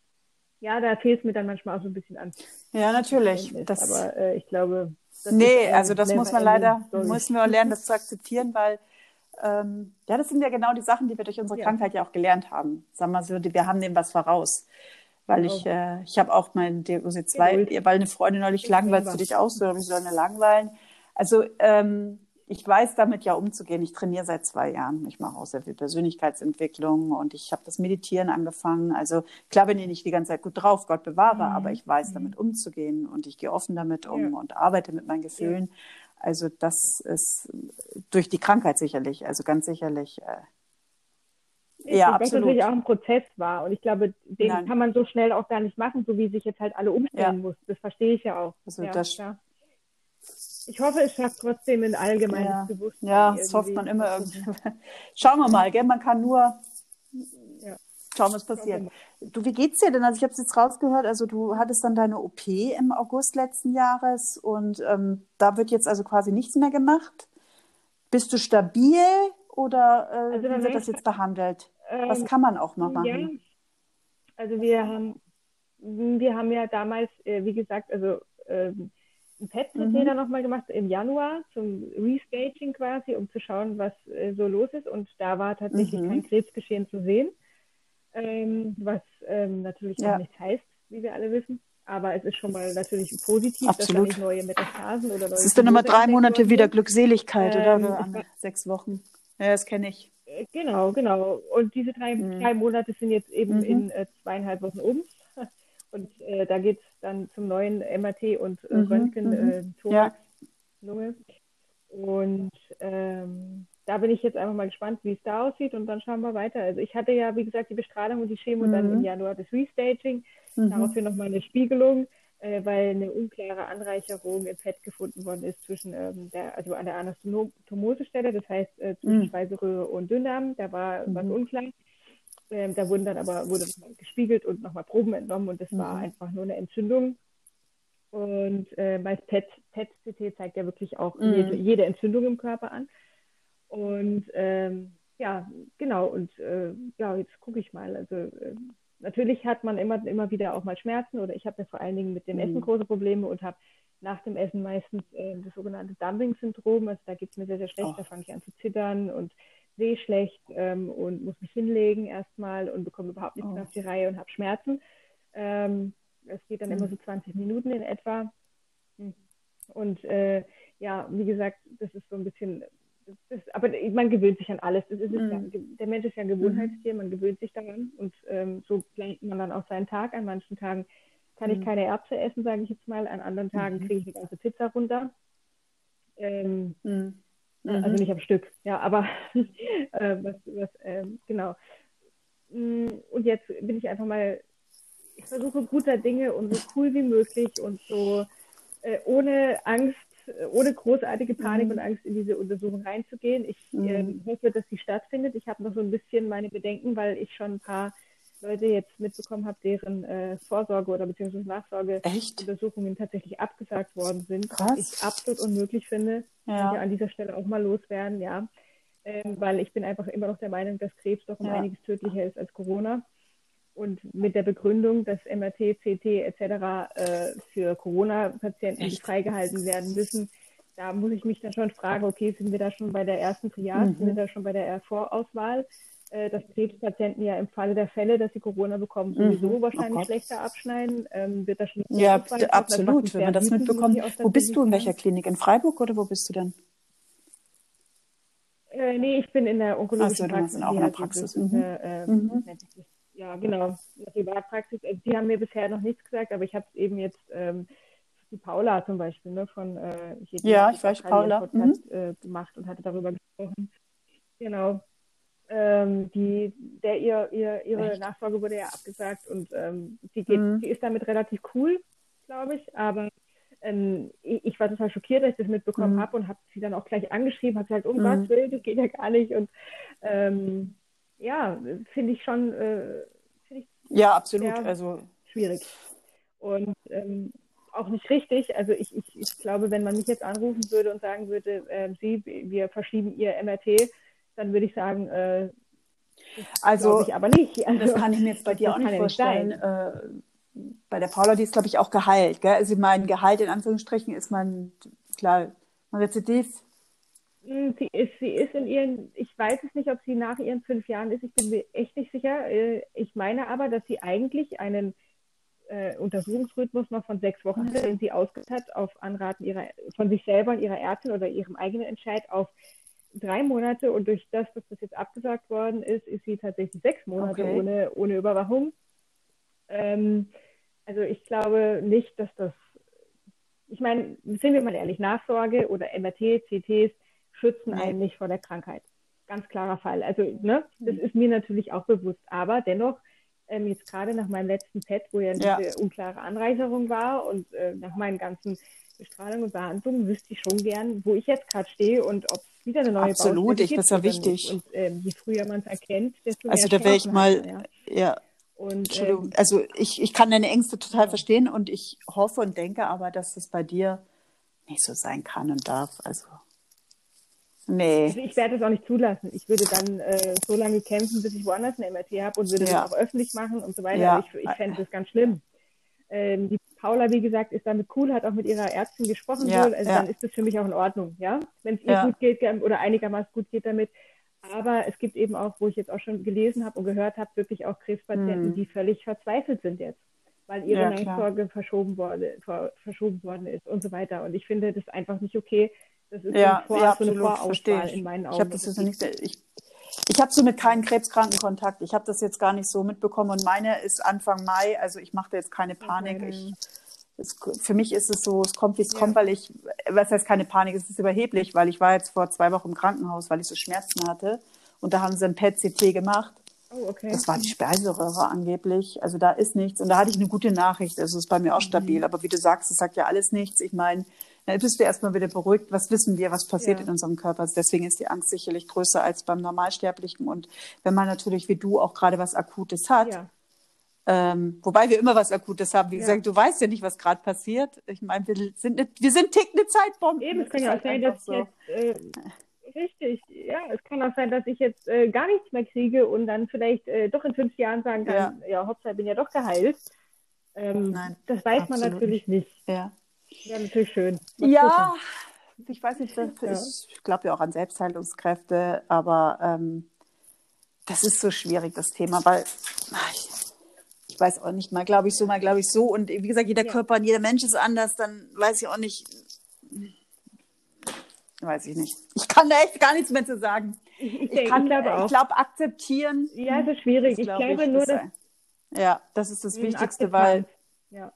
ja, da fehlt es mir dann manchmal auch so ein bisschen an. Ja, natürlich. Das, aber äh, ich glaube. nee, also das muss man leider, müssen wir lernen, das zu akzeptieren, weil ähm, ja, das sind ja genau die Sachen, die wir durch unsere ja. Krankheit ja auch gelernt haben. Sagen wir so, wir haben dem was voraus. Weil ich, äh, ich habe auch mein DOC2, ja, weil eine Freundin neulich langweilt du dich aus, oder ich soll eine langweilen. Also ähm, ich weiß damit ja umzugehen. Ich trainiere seit zwei Jahren. Ich mache auch sehr viel Persönlichkeitsentwicklung und ich habe das Meditieren angefangen. Also klar bin ich nicht die ganze Zeit gut drauf, Gott bewahre, mhm. aber ich weiß damit mhm. umzugehen und ich gehe offen damit um ja. und arbeite mit meinen Gefühlen. Ja. Also das ist durch die Krankheit sicherlich, also ganz sicherlich. Äh, ja, absolut. Das natürlich auch ein Prozess war und ich glaube, den Nein. kann man so schnell auch gar nicht machen, so wie sich jetzt halt alle umstellen ja. muss. Das verstehe ich ja auch. Also ja, das, ja. Ich hoffe, es schafft trotzdem ein allgemeines ja. Bewusstsein. Ja, das hofft man immer irgendwie. <laughs> Schauen wir mal, gell? Man kann nur schauen, was passiert. Du, wie geht's dir denn? Also ich habe es jetzt rausgehört, also du hattest dann deine OP im August letzten Jahres und ähm, da wird jetzt also quasi nichts mehr gemacht. Bist du stabil oder äh, also wie wird das jetzt behandelt? Ähm, was kann man auch noch machen? Ja. Also wir haben, wir haben ja damals, äh, wie gesagt, also äh, ein PET-CT mhm. nochmal gemacht im Januar zum Restaging quasi, um zu schauen, was äh, so los ist. Und da war tatsächlich mhm. kein Krebsgeschehen zu sehen, ähm, was ähm, natürlich ja. noch nichts heißt, wie wir alle wissen. Aber es ist schon mal natürlich positiv, Absolut. dass da nicht neue Metastasen oder neue. Es ist dann immer drei Monate wieder Glückseligkeit, ähm, oder? Sechs Wochen. Ja, das kenne ich. Genau, genau. Und diese drei, mhm. drei Monate sind jetzt eben mhm. in äh, zweieinhalb Wochen um. <laughs> Und äh, da geht es dann zum neuen MRT und äh, mhm, Röntgen, mhm. äh, Thorax, ja. Lunge. Und ähm, da bin ich jetzt einfach mal gespannt, wie es da aussieht und dann schauen wir weiter. Also ich hatte ja, wie gesagt, die Bestrahlung und die Chemo mhm. dann im Januar das Restaging, mhm. daraufhin nochmal eine Spiegelung, äh, weil eine unklare Anreicherung im Fett gefunden worden ist zwischen ähm, der, also an der Anastomosestelle, das heißt äh, zwischen mhm. Speiseröhre und Dünndarm, da war was mhm. unklar. Ähm, da wurden dann aber wurde nochmal gespiegelt und nochmal Proben entnommen und das mhm. war einfach nur eine Entzündung. Und äh, bei PET, PET-CT zeigt ja wirklich auch mhm. jede, jede, Entzündung im Körper an. Und ähm, ja, genau, und äh, ja, jetzt gucke ich mal. Also äh, natürlich hat man immer, immer wieder auch mal Schmerzen oder ich habe ja vor allen Dingen mit dem mhm. Essen große Probleme und habe nach dem Essen meistens äh, das sogenannte Dumping-Syndrom. Also da geht es mir sehr, sehr schlecht, oh. da fange ich an zu zittern und sehe schlecht ähm, und muss mich hinlegen erstmal und bekomme überhaupt nichts oh. mehr auf die Reihe und habe Schmerzen. Ähm, es geht dann mhm. immer so 20 Minuten in etwa. Und äh, ja, wie gesagt, das ist so ein bisschen, ist, aber man gewöhnt sich an alles. Ist, mhm. ja, der Mensch ist ja ein Gewohnheitstier, man gewöhnt sich daran und ähm, so plant man dann auch seinen Tag. An manchen Tagen kann ich mhm. keine Erbse essen, sage ich jetzt mal. An anderen Tagen mhm. kriege ich eine ganze Pizza runter. Ähm, mhm. Also mhm. Nicht am Stück, ja, aber <laughs> äh, was, was äh, genau. Mm, und jetzt bin ich einfach mal, ich versuche guter Dinge und so cool wie möglich und so äh, ohne Angst, ohne großartige Panik mhm. und Angst in diese Untersuchung reinzugehen. Ich mhm. hoffe, dass sie stattfindet. Ich habe noch so ein bisschen meine Bedenken, weil ich schon ein paar Leute jetzt mitbekommen habe, deren äh, Vorsorge oder beziehungsweise Nachsorgeuntersuchungen tatsächlich abgesagt worden sind. Krass. Was ich absolut unmöglich finde. Ja. Ich an dieser Stelle auch mal loswerden, ja. Ähm, weil ich bin einfach immer noch der Meinung, dass Krebs doch um ja. einiges tödlicher ist als Corona. Und mit der Begründung, dass MRT, CT etc. Äh, für Corona-Patienten freigehalten werden müssen, da muss ich mich dann schon fragen, okay, sind wir da schon bei der ersten Triage, mhm. sind wir da schon bei der Vorauswahl? Äh, dass Krebspatienten ja im Falle der Fälle, dass sie Corona bekommen, sowieso mhm. wahrscheinlich oh schlechter abschneiden. Ähm, wird das schon ja, absolut, wenn man das mitbekommt. Wo bist du? In welcher Klinik? In Freiburg oder wo bist du denn? Äh, nee, ich bin in der onkologischen Ach so, Praxis. auch in der Praxis. Mhm. Äh, mhm. Ja, genau. Privatpraxis. Also, die haben mir bisher noch nichts gesagt, aber ich habe es eben jetzt ähm, die Paula zum Beispiel ne, von äh, Ja, ich weiß, Paula. Podcast, mhm. äh, gemacht und hatte darüber gesprochen. Genau ähm, die, der ihr, ihr ihre Echt? Nachfolge wurde ja abgesagt und ähm, sie geht, mhm. sie ist damit relativ cool, glaube ich, aber ähm, ich, ich, war total schockiert, dass ich das mitbekommen mhm. habe und habe sie dann auch gleich angeschrieben, habe gesagt, um mhm. was will, das geht ja gar nicht und ähm, ja, finde ich schon, äh, find ich ja absolut, also schwierig und ähm, auch nicht richtig. Also ich, ich, ich glaube, wenn man mich jetzt anrufen würde und sagen würde, äh, Sie, wir verschieben Ihr MRT, dann würde ich sagen, äh, also ich aber nicht. Also, das kann ich mir jetzt bei dir auch nicht vorstellen. Äh, bei der Paula, die ist, glaube ich, auch geheilt. Gell? Also mein Gehalt in Anführungsstrichen ist man, klar, ein Rezidiv. Hm, sie ist, sie ist in ihren, ich weiß es nicht, ob sie nach ihren fünf Jahren ist, ich bin mir echt nicht sicher. Äh, ich meine aber, dass sie eigentlich einen äh, Untersuchungsrhythmus noch von sechs Wochen hatte, den sie ausgesetzt hat auf Anraten ihrer, von sich selber und ihrer Ärztin oder ihrem eigenen Entscheid auf drei Monate und durch das, dass das jetzt abgesagt worden ist, ist sie tatsächlich sechs Monate okay. ohne, ohne Überwachung. Ähm, also ich glaube nicht, dass das, ich meine, sind wir mal ehrlich, Nachsorge oder MRT, CTs schützen einen nicht vor der Krankheit. Ganz klarer Fall. Also, ne, das mhm. ist mir natürlich auch bewusst. Aber dennoch, ähm, jetzt gerade nach meinem letzten Pet, wo ja diese ja. unklare Anreicherung war und äh, nach meinen ganzen Bestrahlungen und Behandlungen, wüsste ich schon gern, wo ich jetzt gerade stehe und ob es wieder eine neue Absolut, ich, das ist ja wichtig. Und ähm, je früher man es erkennt, desto also Also da wäre ich mal, ja. ja. Und, Entschuldigung, ähm, also ich, ich kann deine Ängste total ja. verstehen und ich hoffe und denke aber, dass das bei dir nicht so sein kann und darf. Also Nee. Ich werde es auch nicht zulassen. Ich würde dann äh, so lange kämpfen, bis ich woanders eine MRT habe und würde ja. das auch öffentlich machen und so weiter. Ja. Ich, ich fände das ganz schlimm. Ähm, die Paula, wie gesagt, ist damit cool, hat auch mit ihrer Ärztin gesprochen ja. Also ja. dann ist das für mich auch in Ordnung, ja. Wenn es ihr ja. gut geht oder einigermaßen gut geht damit. Aber es gibt eben auch, wo ich jetzt auch schon gelesen habe und gehört habe, wirklich auch Krebspatienten, hm. die völlig verzweifelt sind jetzt, weil ihre Nachsorge verschoben, wurde, verschoben worden ist und so weiter. Und ich finde das einfach nicht okay, das ist ja, Vor ja, absolut, so eine Vorauswahl in meinen Augen. Ich habe das jetzt nicht, ich, ich habe so mit keinen Krebskranken Kontakt. Ich habe das jetzt gar nicht so mitbekommen und meine ist Anfang Mai, also ich mache da jetzt keine Panik. Okay. Ich, es, für mich ist es so, es kommt, wie es ja. kommt, weil ich, was heißt keine Panik, es ist überheblich, weil ich war jetzt vor zwei Wochen im Krankenhaus, weil ich so Schmerzen hatte und da haben sie ein PET-CT gemacht. Oh, okay. Das war die Speiseröhre angeblich. Also da ist nichts. Und da hatte ich eine gute Nachricht. Also es ist bei mir auch mhm. stabil. Aber wie du sagst, es sagt ja alles nichts. Ich meine, dann bist du erstmal wieder beruhigt. Was wissen wir, was passiert ja. in unserem Körper? Deswegen ist die Angst sicherlich größer als beim Normalsterblichen. Und wenn man natürlich wie du auch gerade was Akutes hat, ja. ähm, wobei wir immer was Akutes haben. Wie ja. gesagt, du weißt ja nicht, was gerade passiert. Ich meine, wir sind, eine, wir sind tickende Zeitbomben. Eben, es kann ja auch halt sein, dass so. jetzt, äh, richtig, ja, es kann auch sein, dass ich jetzt äh, gar nichts mehr kriege und dann vielleicht äh, doch in fünf Jahren sagen kann, ja, ja Hauptsache bin ja doch geheilt. Ähm, Nein, das weiß man natürlich nicht. Ja. Ja, natürlich schön. Was ja, ich weiß nicht, ja. ich glaube ja auch an Selbstheilungskräfte, aber ähm, das ist so schwierig, das Thema, weil ich, ich weiß auch nicht, mal glaube ich so, mal glaube ich so. Und wie gesagt, jeder ja. Körper und jeder Mensch ist anders, dann weiß ich auch nicht. Weiß ich nicht. Ich kann da echt gar nichts mehr zu sagen. Ich, ich, ich kann, glaube auch. Ich glaube, akzeptieren. Ja, es ist schwierig. Ich glaube, ich, nur, dass. Ja, das ist das Wichtigste, weil. Ja.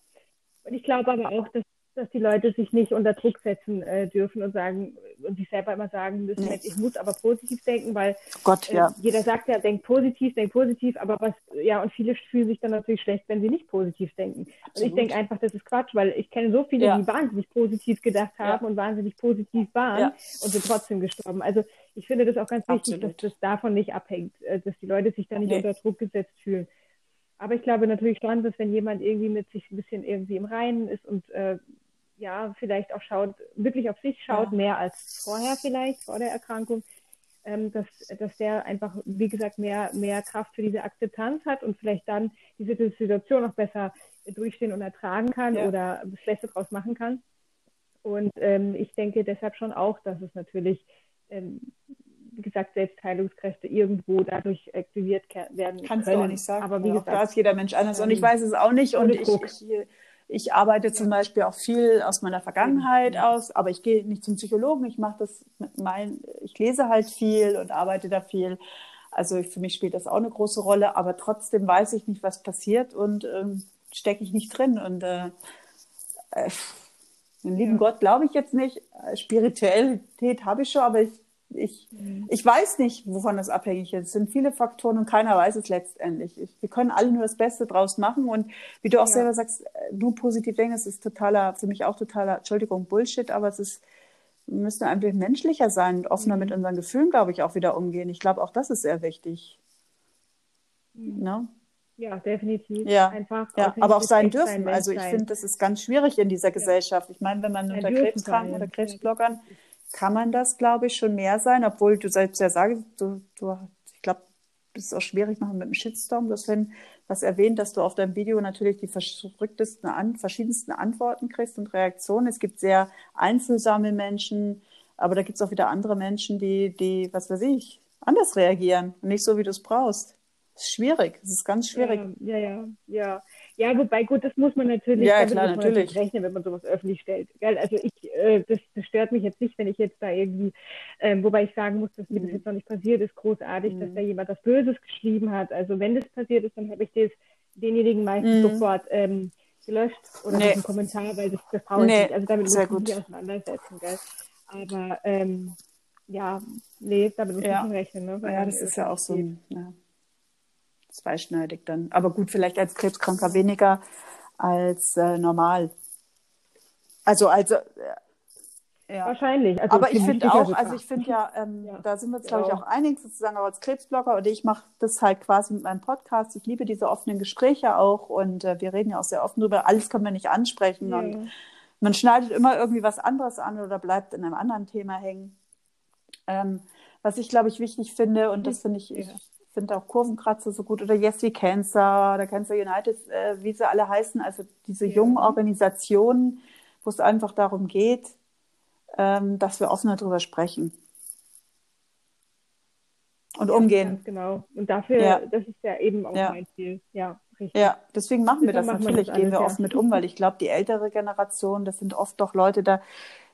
Und ich glaube aber auch, dass dass die Leute sich nicht unter Druck setzen äh, dürfen und sagen und sich selber immer sagen müssen, nee. ich muss aber positiv denken, weil Gott, äh, ja. jeder sagt ja, denk positiv, denk positiv, aber was, ja, und viele fühlen sich dann natürlich schlecht, wenn sie nicht positiv denken. Absolut. Und ich denke einfach, das ist Quatsch, weil ich kenne so viele, ja. die wahnsinnig positiv gedacht haben ja. und wahnsinnig positiv waren und sind trotzdem gestorben. Also ich finde das auch ganz wichtig, Absolut. dass das davon nicht abhängt, äh, dass die Leute sich da nicht nee. unter Druck gesetzt fühlen. Aber ich glaube natürlich schon, dass wenn jemand irgendwie mit sich ein bisschen irgendwie im Reinen ist und äh, ja, vielleicht auch schaut, wirklich auf sich schaut, ja. mehr als vorher vielleicht, vor der Erkrankung, ähm, dass, dass der einfach, wie gesagt, mehr, mehr Kraft für diese Akzeptanz hat und vielleicht dann diese Situation auch besser durchstehen und ertragen kann ja. oder das Beste draus machen kann. Und ähm, ich denke deshalb schon auch, dass es natürlich, ähm, wie gesagt, Selbstheilungskräfte irgendwo dadurch aktiviert werden Kannst können. du auch nicht sagen. Aber wie ja, gesagt, da ist jeder Mensch anders und ich ähm, weiß es auch nicht und ich, ich, ich arbeite zum Beispiel auch viel aus meiner Vergangenheit aus, aber ich gehe nicht zum Psychologen. Ich mache das mit meinen, ich lese halt viel und arbeite da viel. Also für mich spielt das auch eine große Rolle, aber trotzdem weiß ich nicht, was passiert und ähm, stecke ich nicht drin. Und äh, äh, den lieben ja. Gott glaube ich jetzt nicht. Spiritualität habe ich schon, aber ich ich, mhm. ich weiß nicht, wovon das abhängig ist. Es sind viele Faktoren und keiner weiß es letztendlich. Ich, wir können alle nur das Beste draus machen und wie du auch ja. selber sagst, nur positiv denken, es ist totaler, für mich auch totaler, Entschuldigung, Bullshit, aber es ist, wir müssen einfach menschlicher sein und offener mhm. mit unseren Gefühlen, glaube ich, auch wieder umgehen. Ich glaube, auch das ist sehr wichtig. Mhm. Ne? Ja, definitiv. Ja, Einfach ja aber auch sein dürfen. also ich finde, das ist ganz schwierig in dieser Gesellschaft. Ich meine, wenn man unter Krebskranken oder Krebsblockern kann man das, glaube ich, schon mehr sein, obwohl du selbst ja sagst, du, du, ich glaube, das ist auch schwierig machen mit dem Shitstorm. Du hast vorhin was erwähnt, dass du auf deinem Video natürlich die verrücktesten, an, verschiedensten Antworten kriegst und Reaktionen. Es gibt sehr einfühlsame Menschen, Aber da gibt es auch wieder andere Menschen, die, die, was weiß ich, anders reagieren und nicht so, wie du es brauchst. Das ist schwierig. Das ist ganz schwierig. Ja, ja, ja. Ja, wobei, gut, das muss man natürlich, ja, klar, natürlich. natürlich. rechnen, wenn man sowas öffentlich stellt. Also ich, äh, das, das, stört mich jetzt nicht, wenn ich jetzt da irgendwie, ähm, wobei ich sagen muss, dass mir das mhm. jetzt noch nicht passiert ist, großartig, mhm. dass da jemand was Böses geschrieben hat. Also wenn das passiert ist, dann habe ich das denjenigen meistens mhm. sofort ähm, gelöscht oder nee. einen Kommentar, weil das, das brauche nee. nicht. Also damit muss ich mich auseinandersetzen, gell? Aber ähm, ja, nee, damit muss ja. ich rechnen. Ne? ja, das ist ja auch so ja, zweischneidig dann. Aber gut, vielleicht als Krebskranker weniger als äh, normal. Also, also äh, ja. Wahrscheinlich. Also aber ich finde auch, also ich finde ja, ähm, ja, da sind wir uns, glaube ich, auch einig, sozusagen auch als Krebsblogger und ich mache das halt quasi mit meinem Podcast. Ich liebe diese offenen Gespräche auch und äh, wir reden ja auch sehr offen drüber. Alles können wir nicht ansprechen ja. und man schneidet immer irgendwie was anderes an oder bleibt in einem anderen Thema hängen. Ähm, was ich, glaube ich, wichtig finde und das finde ich, ich finde auch Kurvenkratzer so gut oder Yes We Cancer oder Cancer United, äh, wie sie alle heißen, also diese jungen Organisationen, wo es einfach darum geht, ähm, dass wir offener darüber sprechen. Und ja, umgehen. genau. Und dafür, ja. das ist ja eben auch ja. mein Ziel. Ja, richtig. Ja, deswegen machen wir das machen natürlich, wir das gehen wir offen mit um, weil ich glaube, die ältere Generation, das sind oft doch Leute da,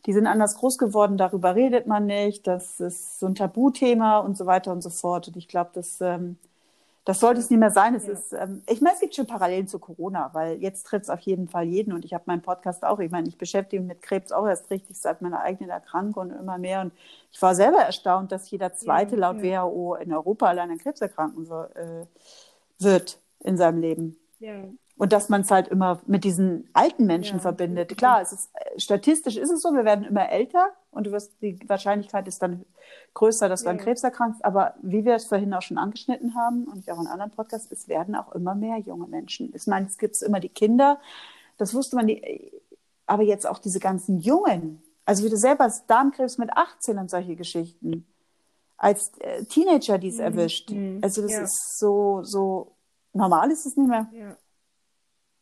die sind anders groß geworden, darüber redet man nicht, das ist so ein Tabuthema und so weiter und so fort. Und ich glaube, das ähm, das sollte es nicht mehr sein. Es ja. ist, ähm, ich meine, es gibt schon Parallelen zu Corona, weil jetzt trifft es auf jeden Fall jeden und ich habe meinen Podcast auch. Ich meine, ich beschäftige mich mit Krebs auch erst richtig seit meiner eigenen Erkrankung und immer mehr. Und ich war selber erstaunt, dass jeder Zweite ja, laut ja. WHO in Europa allein an Krebs erkranken so, äh, wird in seinem Leben. Ja. Und dass man es halt immer mit diesen alten Menschen ja. verbindet. Klar, es ist, äh, statistisch ist es so, wir werden immer älter und du wirst, die Wahrscheinlichkeit ist dann größer, dass du an Krebs erkrankst. Aber wie wir es vorhin auch schon angeschnitten haben und auch in anderen Podcasts, es werden auch immer mehr junge Menschen. Ich meine, es gibt immer die Kinder, das wusste man, die, aber jetzt auch diese ganzen Jungen. Also wie du selber Darmkrebs mit 18 und solche Geschichten. Als äh, Teenager, die es mhm. erwischt. Mhm. Also das ja. ist so, so normal ist es nicht mehr. Ja.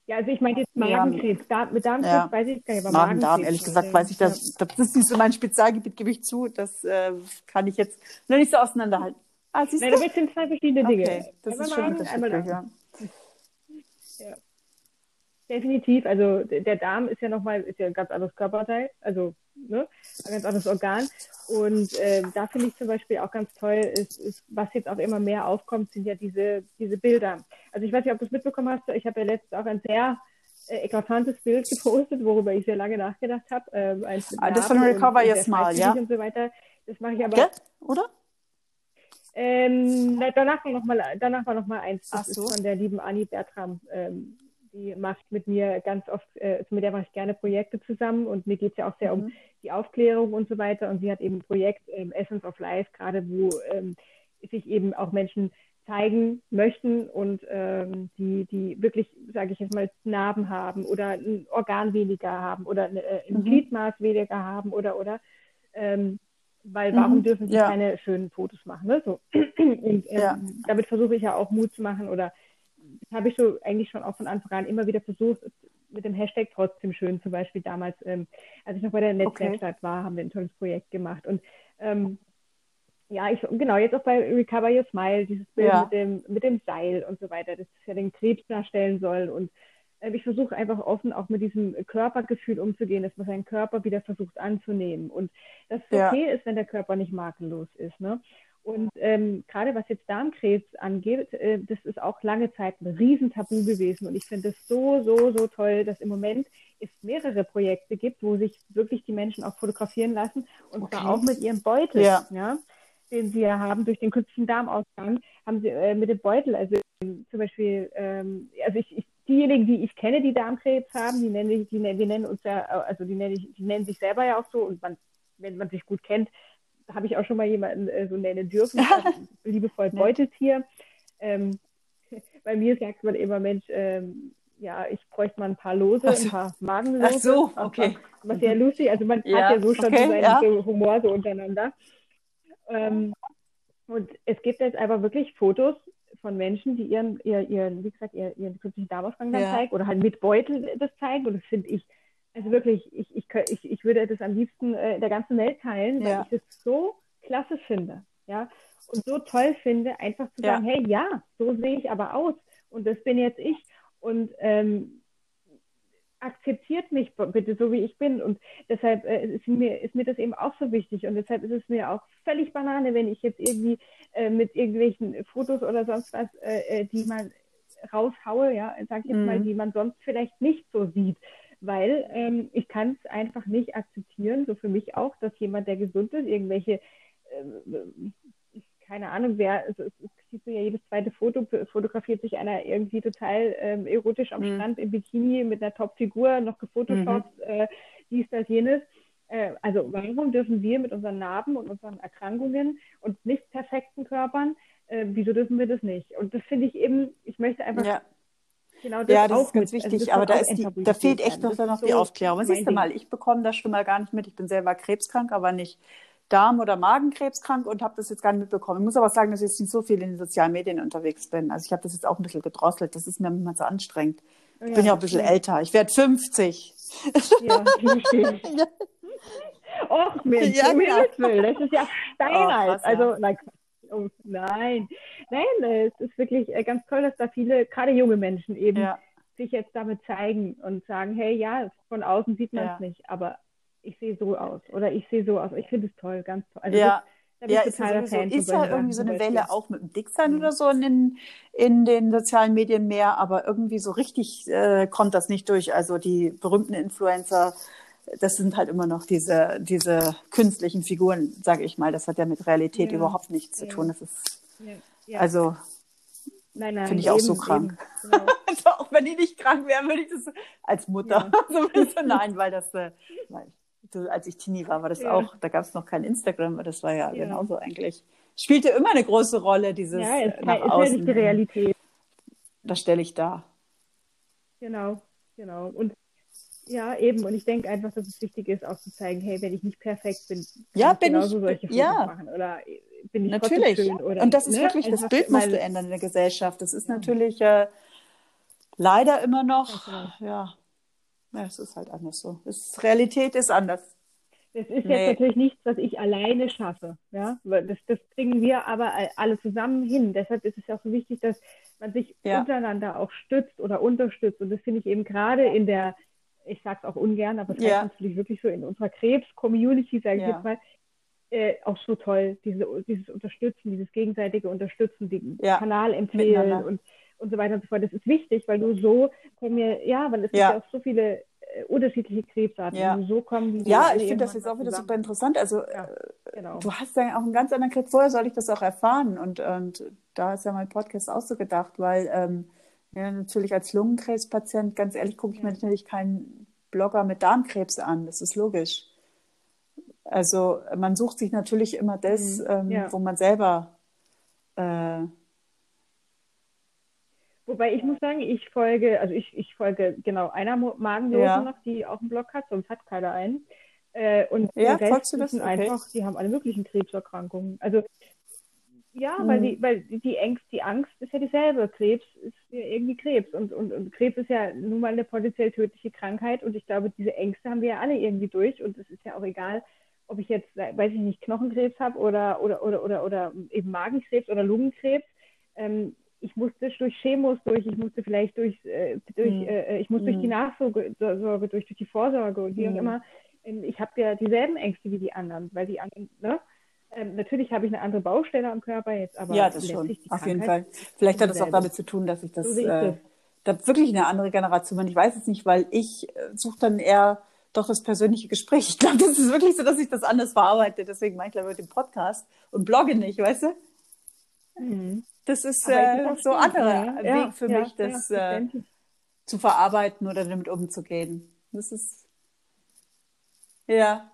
Ja, also ich meine jetzt Magenkrebs. Ja. Da, mit Darmkrebs ja. weiß ich gar nicht, aber Magen, Darm, ehrlich gesagt, weiß ich das. Das ist nicht so mein Spezialgebiet, gebe ich zu. Das äh, kann ich jetzt noch nicht so auseinanderhalten. Ah, siehst Nein, du? sind zwei verschiedene Dinge. Okay, das einmal ist schon unterschiedlich, ja. ja. Definitiv. Also der Darm ist ja nochmal, ist ja ein ganz anderes Körperteil. Also ne, ein ganz anderes Organ. Und äh, da finde ich zum Beispiel auch ganz toll, ist, ist, was jetzt auch immer mehr aufkommt, sind ja diese, diese Bilder. Also ich weiß nicht, ob du es mitbekommen hast, ich habe ja letztens auch ein sehr äh, eklatantes Bild <laughs> gepostet, worüber ich sehr lange nachgedacht habe. Ähm, ah, das von Recover Yes Mal, ja? Und so weiter. Das mache ich aber. Ja, oder? Ähm, danach war noch mal, danach war noch mal eins. Das so. ist von der lieben Annie Bertram. Ähm, die macht mit mir ganz oft, äh, mit der mache ich gerne Projekte zusammen und mir geht es ja auch sehr mhm. um die Aufklärung und so weiter. Und sie hat eben ein Projekt ähm, Essence of Life, gerade wo ähm, sich eben auch Menschen zeigen möchten und ähm, die, die wirklich, sage ich jetzt mal, Narben haben oder ein Organ weniger haben oder eine, äh, ein mhm. Gliedmaß weniger haben oder oder ähm, weil warum mhm. dürfen sie ja. keine schönen Fotos machen? Ne? So. <clears throat> Und ähm, ja. damit versuche ich ja auch Mut zu machen oder habe ich so eigentlich schon auch von Anfang an immer wieder versucht, mit dem Hashtag trotzdem schön zum Beispiel damals, ähm, als ich noch bei der Netzwerkstatt okay. war, haben wir ein tolles Projekt gemacht. Und ähm, ja, ich, genau, jetzt auch bei Recover Your Smile, dieses Bild ja. mit, dem, mit dem Seil und so weiter, das ja den Krebs darstellen soll. Und äh, ich versuche einfach offen auch mit diesem Körpergefühl umzugehen, dass man seinen Körper wieder versucht anzunehmen. Und dass es okay ja. ist, wenn der Körper nicht makellos ist. Ne? Und ähm, gerade was jetzt Darmkrebs angeht, äh, das ist auch lange Zeit ein Riesentabu gewesen. Und ich finde es so, so, so toll, dass im Moment es mehrere Projekte gibt, wo sich wirklich die Menschen auch fotografieren lassen und okay. zwar auch mit ihrem Beutel, ja. ja. den sie ja haben durch den künstlichen Darmausgang, haben sie äh, mit dem Beutel, also ähm, zum Beispiel, ähm, also ich, ich diejenigen, die ich kenne, die Darmkrebs haben, die nennen, die, die nennen uns ja, also die nennen, die nennen sich selber ja auch so und man, wenn man sich gut kennt, habe ich auch schon mal jemanden äh, so nennen dürfen, <laughs> liebevoll Beutetier. Ähm, <laughs> bei mir sagt man immer, Mensch, ähm, ja, ich bräuchte mal ein paar Lose, ein paar Magenlose. Ach so, okay. Was sehr lustig, also man ja, hat ja so schon okay, seinen ja. so Humor so untereinander. Ähm, und es gibt jetzt aber wirklich Fotos von Menschen, die ihren, ihren, ihren wie gesagt, ihren, ihren künstlichen Darmausgang dann ja. zeigen oder halt mit Beutel das zeigen und das finde ich also wirklich, ich, ich, ich, ich würde das am liebsten äh, der ganzen Welt teilen, weil ja. ich es so klasse finde. Ja, und so toll finde, einfach zu sagen, hey, ja, so sehe ich aber aus und das bin jetzt ich und ähm, akzeptiert mich bitte so, wie ich bin und deshalb äh, ist, mir, ist mir das eben auch so wichtig und deshalb ist es mir auch völlig Banane, wenn ich jetzt irgendwie äh, mit irgendwelchen Fotos oder sonst was, äh, äh die man raushaue, ja, sag ich jetzt mhm. mal, die man sonst vielleicht nicht so sieht weil ähm, ich kann es einfach nicht akzeptieren, so für mich auch, dass jemand, der gesund ist, irgendwelche äh, keine Ahnung, wer, also es, es siehst du ja jedes zweite Foto, fotografiert sich einer irgendwie total ähm, erotisch am mhm. Strand im Bikini mit einer Top-Figur, noch gefotoshoppt, mhm. äh, dies, das, jenes. Äh, also warum dürfen wir mit unseren Narben und unseren Erkrankungen und nicht perfekten Körpern, äh, wieso dürfen wir das nicht? Und das finde ich eben, ich möchte einfach ja. Genau, das ja, das ist ganz mit, also wichtig, also aber da, ist die, da fehlt echt noch, noch die Aufklärung. Was siehst du mal, ich bekomme das schon mal gar nicht mit. Ich bin selber krebskrank, aber nicht Darm- oder Magenkrebskrank und habe das jetzt gar nicht mitbekommen. Ich muss aber sagen, dass ich jetzt nicht so viel in den sozialen Medien unterwegs bin. Also ich habe das jetzt auch ein bisschen gedrosselt. Das ist mir immer so anstrengend. Ich ja, bin ja auch ein bisschen ja. älter. Ich werde 50. Ja, <laughs> ja. <laughs> Och, Mensch, ja, genau. das ist ja Steinalt. Oh, also, nein, oh, nein. Nein, es ist wirklich äh, ganz toll, dass da viele, gerade junge Menschen eben, ja. sich jetzt damit zeigen und sagen, hey, ja, von außen sieht man es nicht, aber ich sehe so aus oder ich sehe so aus. Ich finde es toll, ganz toll. Also ja. Das, ja, ist, sowieso, ist ja irgendwie so eine Welle auch mit dem Dicksein mhm. oder so in den, in den sozialen Medien mehr, aber irgendwie so richtig äh, kommt das nicht durch. Also die berühmten Influencer, das sind halt immer noch diese, diese künstlichen Figuren, sage ich mal. Das hat ja mit Realität ja. überhaupt nichts zu tun. Das ist ja. also Finde ich auch so krank. Genau. <laughs> also auch wenn die nicht krank wären, würde ich das als Mutter ja. <laughs> so nein, weil das, äh, weil so, als ich Teenie war, war das ja. auch, da gab es noch kein Instagram, aber das war ja, ja, genauso eigentlich. Spielte immer eine große Rolle, dieses ja, ist, nach ist außen. Ist die Realität. Das stelle ich dar. Genau, genau. Und ja, eben. Und ich denke einfach, dass es wichtig ist, auch zu zeigen, hey, wenn ich nicht perfekt bin, kann ja, ich bin genauso ich, solche Fotos ja. machen. Oder bin ich natürlich. schön. Oder, und das ist ne? wirklich, das Bild musst du ändern in der Gesellschaft. Das ist natürlich äh, leider immer noch, ja, ja, es ist halt anders so. Es, Realität ist anders. Das ist nee. jetzt natürlich nichts, was ich alleine schaffe. Ja? Das, das kriegen wir aber alle zusammen hin. Deshalb ist es ja auch so wichtig, dass man sich ja. untereinander auch stützt oder unterstützt. Und das finde ich eben gerade in der, ich sage es auch ungern, aber es ja. heißt natürlich wirklich so in unserer Krebs-Community, sage ich ja. jetzt mal, äh, auch so toll, diese, dieses Unterstützen, dieses gegenseitige Unterstützen, den ja. Kanal empfehlen und und so weiter und so fort. Das ist wichtig, weil du so kommen wir, ja, weil es ja. gibt ja auch so viele äh, unterschiedliche Krebsarten. Ja, so kommen die ja ich finde das jetzt auch wieder super interessant. Also äh, genau. du hast ja auch einen ganz anderen Krebs. Vorher soll ich das auch erfahren und, und da ist ja mein Podcast auch so gedacht, weil ähm, ja, natürlich als Lungenkrebspatient, ganz ehrlich, gucke ich mir natürlich keinen Blogger mit Darmkrebs an. Das ist logisch. Also man sucht sich natürlich immer das, mhm. ähm, ja. wo man selber äh, Wobei ich muss sagen, ich folge, also ich, ich folge genau einer Magenlose ja. noch, die auch einen Blog hat, sonst hat keiner einen. Äh, und ja, folgst du das? Okay. einfach, die haben alle möglichen Krebserkrankungen. Also ja, mhm. weil die, weil die Angst, die Angst ist ja dieselbe. Krebs ist ja irgendwie Krebs und, und, und Krebs ist ja nun mal eine potenziell tödliche Krankheit und ich glaube, diese Ängste haben wir ja alle irgendwie durch und es ist ja auch egal, ob ich jetzt, weiß ich nicht, Knochenkrebs habe oder, oder, oder, oder, oder eben Magenkrebs oder Lungenkrebs. Ähm, ich musste durch Chemos durch, ich musste vielleicht durch, äh, durch mhm. äh, ich muss mhm. durch die Nachsorge, durch, durch die Vorsorge und wie mhm. auch immer. Ähm, ich habe ja dieselben Ängste wie die anderen, weil die anderen, ne? Ähm, natürlich habe ich eine andere Baustelle am Körper jetzt, aber ja, das schon, auf jeden Fall. Vielleicht hat es auch damit zu tun, dass ich das, so äh, da wirklich eine andere Generation bin. Ich weiß es nicht, weil ich äh, suche dann eher doch das persönliche Gespräch. <laughs> Ich glaube, das ist wirklich so, dass ich das anders verarbeite. Deswegen mache ich glaube ich den Podcast und blogge nicht, weißt du? Mhm. Das ist äh, so ein anderer ja, Weg für ja, mich, das äh, zu verarbeiten oder damit umzugehen. Das ist ja.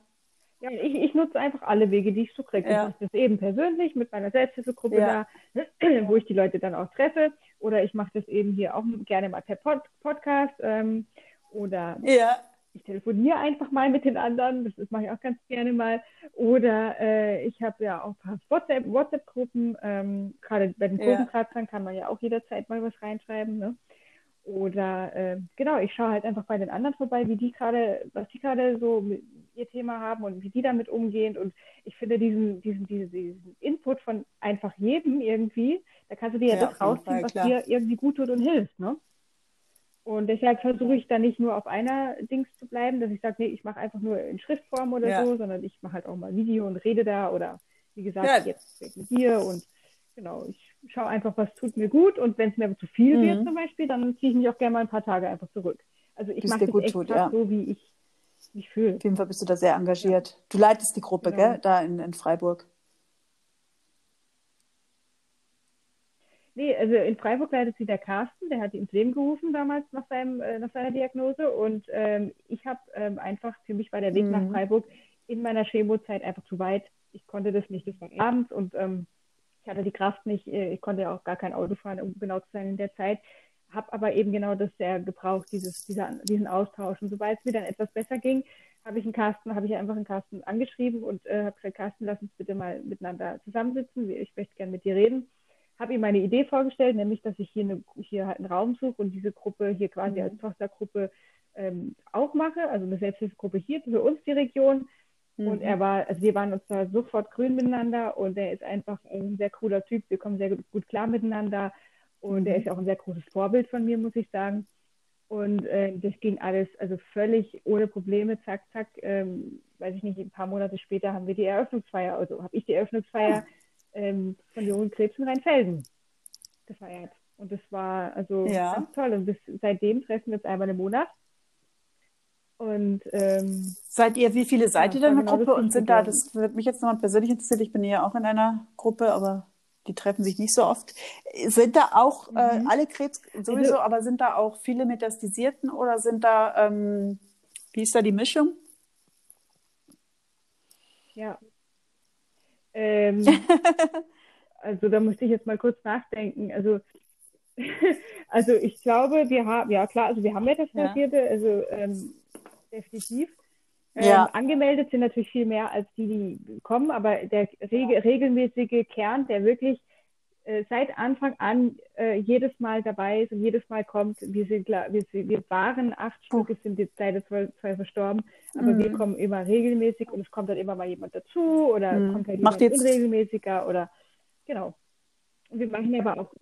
Ja, ich, ich nutze einfach alle Wege, die ich so kriege. Ja. Ich mache das eben persönlich mit meiner Selbsthilfegruppe ja. da, <clears throat> wo ich die Leute dann auch treffe. Oder ich mache das eben hier auch gerne mal per Pod Podcast. Ähm, oder ja ich telefoniere einfach mal mit den anderen, das, das mache ich auch ganz gerne mal. Oder äh, ich habe ja auch ein paar WhatsApp-Gruppen, ähm, gerade bei den Kurvenkratzern kann man ja auch jederzeit mal was reinschreiben. Ne? Oder äh, genau, ich schaue halt einfach bei den anderen vorbei, wie die gerade, was die gerade so ihr Thema haben und wie die damit umgehen. Und ich finde diesen, diesen, diesen, diesen Input von einfach jedem irgendwie, da kannst du dir ja, ja das rausziehen, Fall, was klar. dir irgendwie gut tut und hilft, ne? Und deshalb versuche ich da nicht nur auf einer Dings zu bleiben, dass ich sage, nee, ich mache einfach nur in Schriftform oder ja. so, sondern ich mache halt auch mal Video und rede da oder wie gesagt, ja. jetzt mit dir und genau, ich schaue einfach, was tut mir gut und wenn es mir zu viel mhm. wird zum Beispiel, dann ziehe ich mich auch gerne mal ein paar Tage einfach zurück. Also ich mache das echt tut, ja. so, wie ich mich fühle. Auf jeden Fall bist du da sehr engagiert. Ja. Du leitest die Gruppe, genau. gell, da in, in Freiburg. Nee, also in Freiburg leitet sie der Carsten, der hat ihn ins Leben gerufen damals nach, seinem, äh, nach seiner Diagnose. Und ähm, ich habe ähm, einfach, für mich war der Weg mhm. nach Freiburg in meiner Chemozeit einfach zu weit. Ich konnte das nicht, das war abends und ähm, ich hatte die Kraft nicht, äh, ich konnte auch gar kein Auto fahren, um genau zu sein in der Zeit. Habe aber eben genau das sehr gebraucht, dieses, dieser, diesen Austausch. Und sobald es mir dann etwas besser ging, habe ich einen Carsten, habe ich einfach einen Carsten angeschrieben und äh, habe gesagt, Carsten, lass uns bitte mal miteinander zusammensitzen. Ich möchte gerne mit dir reden. Habe ihm meine Idee vorgestellt, nämlich, dass ich hier, eine, hier halt einen Raum suche und diese Gruppe hier quasi mhm. als Tochtergruppe ähm, auch mache, also eine Selbsthilfegruppe hier für uns die Region Mhm. Und er war, also wir waren uns da sofort grün miteinander und er ist einfach ein sehr cooler Typ. Wir kommen sehr gut klar miteinander und er ist auch ein sehr großes Vorbild von mir, muss ich sagen. Und äh, das ging alles also völlig ohne Probleme, zack, zack. Ähm, weiß ich nicht, ein paar Monate später haben wir die Eröffnungsfeier, also habe ich die Eröffnungsfeier ähm, von Jungen Krebs in Rheinfelden gefeiert. Und das war also ja. ganz toll. Und bis, seitdem treffen wir uns einmal im Monat. Und ähm, seid ihr, wie viele seid ja, ihr denn in der genau Gruppe und sind da, das würde mich jetzt nochmal persönlich interessieren, ich bin ja auch in einer Gruppe, aber die treffen sich nicht so oft. Sind da auch äh, mhm. äh, alle Krebs sowieso, also, aber sind da auch viele Metastasierten oder sind da, ähm, wie ist da die Mischung? Ja. Ähm, <laughs> also da musste ich jetzt mal kurz nachdenken. Also <laughs> also ich glaube, wir haben, ja klar, also wir haben Metastasierte, ja. also ähm, definitiv. Ähm, ja. angemeldet sind natürlich viel mehr als die, die kommen, aber der rege, regelmäßige Kern, der wirklich äh, seit Anfang an äh, jedes Mal dabei ist und jedes Mal kommt, wir sind klar, wir, wir waren acht Stück, es sind jetzt leider zwei, zwei verstorben, aber mhm. wir kommen immer regelmäßig und es kommt dann immer mal jemand dazu oder mhm. kommt halt jemand jetzt... unregelmäßiger oder genau. Und wir machen aber auch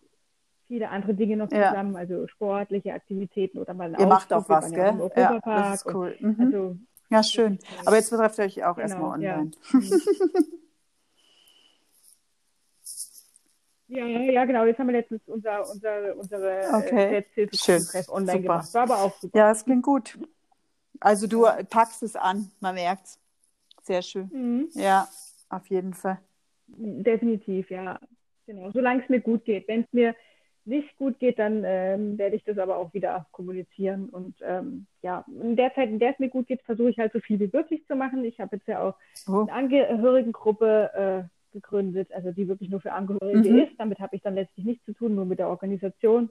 viele andere Dinge noch zusammen, ja. also sportliche Aktivitäten oder mal Ihr macht auch was, gell? Ja, das ist cool. Mhm. Also, ja, schön. Aber jetzt betrifft euch auch genau, erstmal online. <laughs> Ja. ja. ja, genau. Jetzt haben wir letztens unser, unser, unsere äh, okay. Selbsthilfe online super. gemacht. War aber auch super. Ja, es klingt gut. Also du packst es an, man merkt es. Sehr schön. Mhm. Ja, auf jeden Fall. Definitiv, ja. Genau. Solange es mir gut geht. Wenn es mir nicht gut geht, dann ähm, werde ich das aber auch wieder kommunizieren. Und ähm, ja, in der Zeit, in der es mir gut geht, versuche ich halt so viel wie möglich zu machen. Ich habe jetzt ja auch oh. eine Angehörigengruppe äh, gegründet, also die wirklich nur für Angehörige mhm. ist. Damit habe ich dann letztlich nichts zu tun, nur mit der Organisation.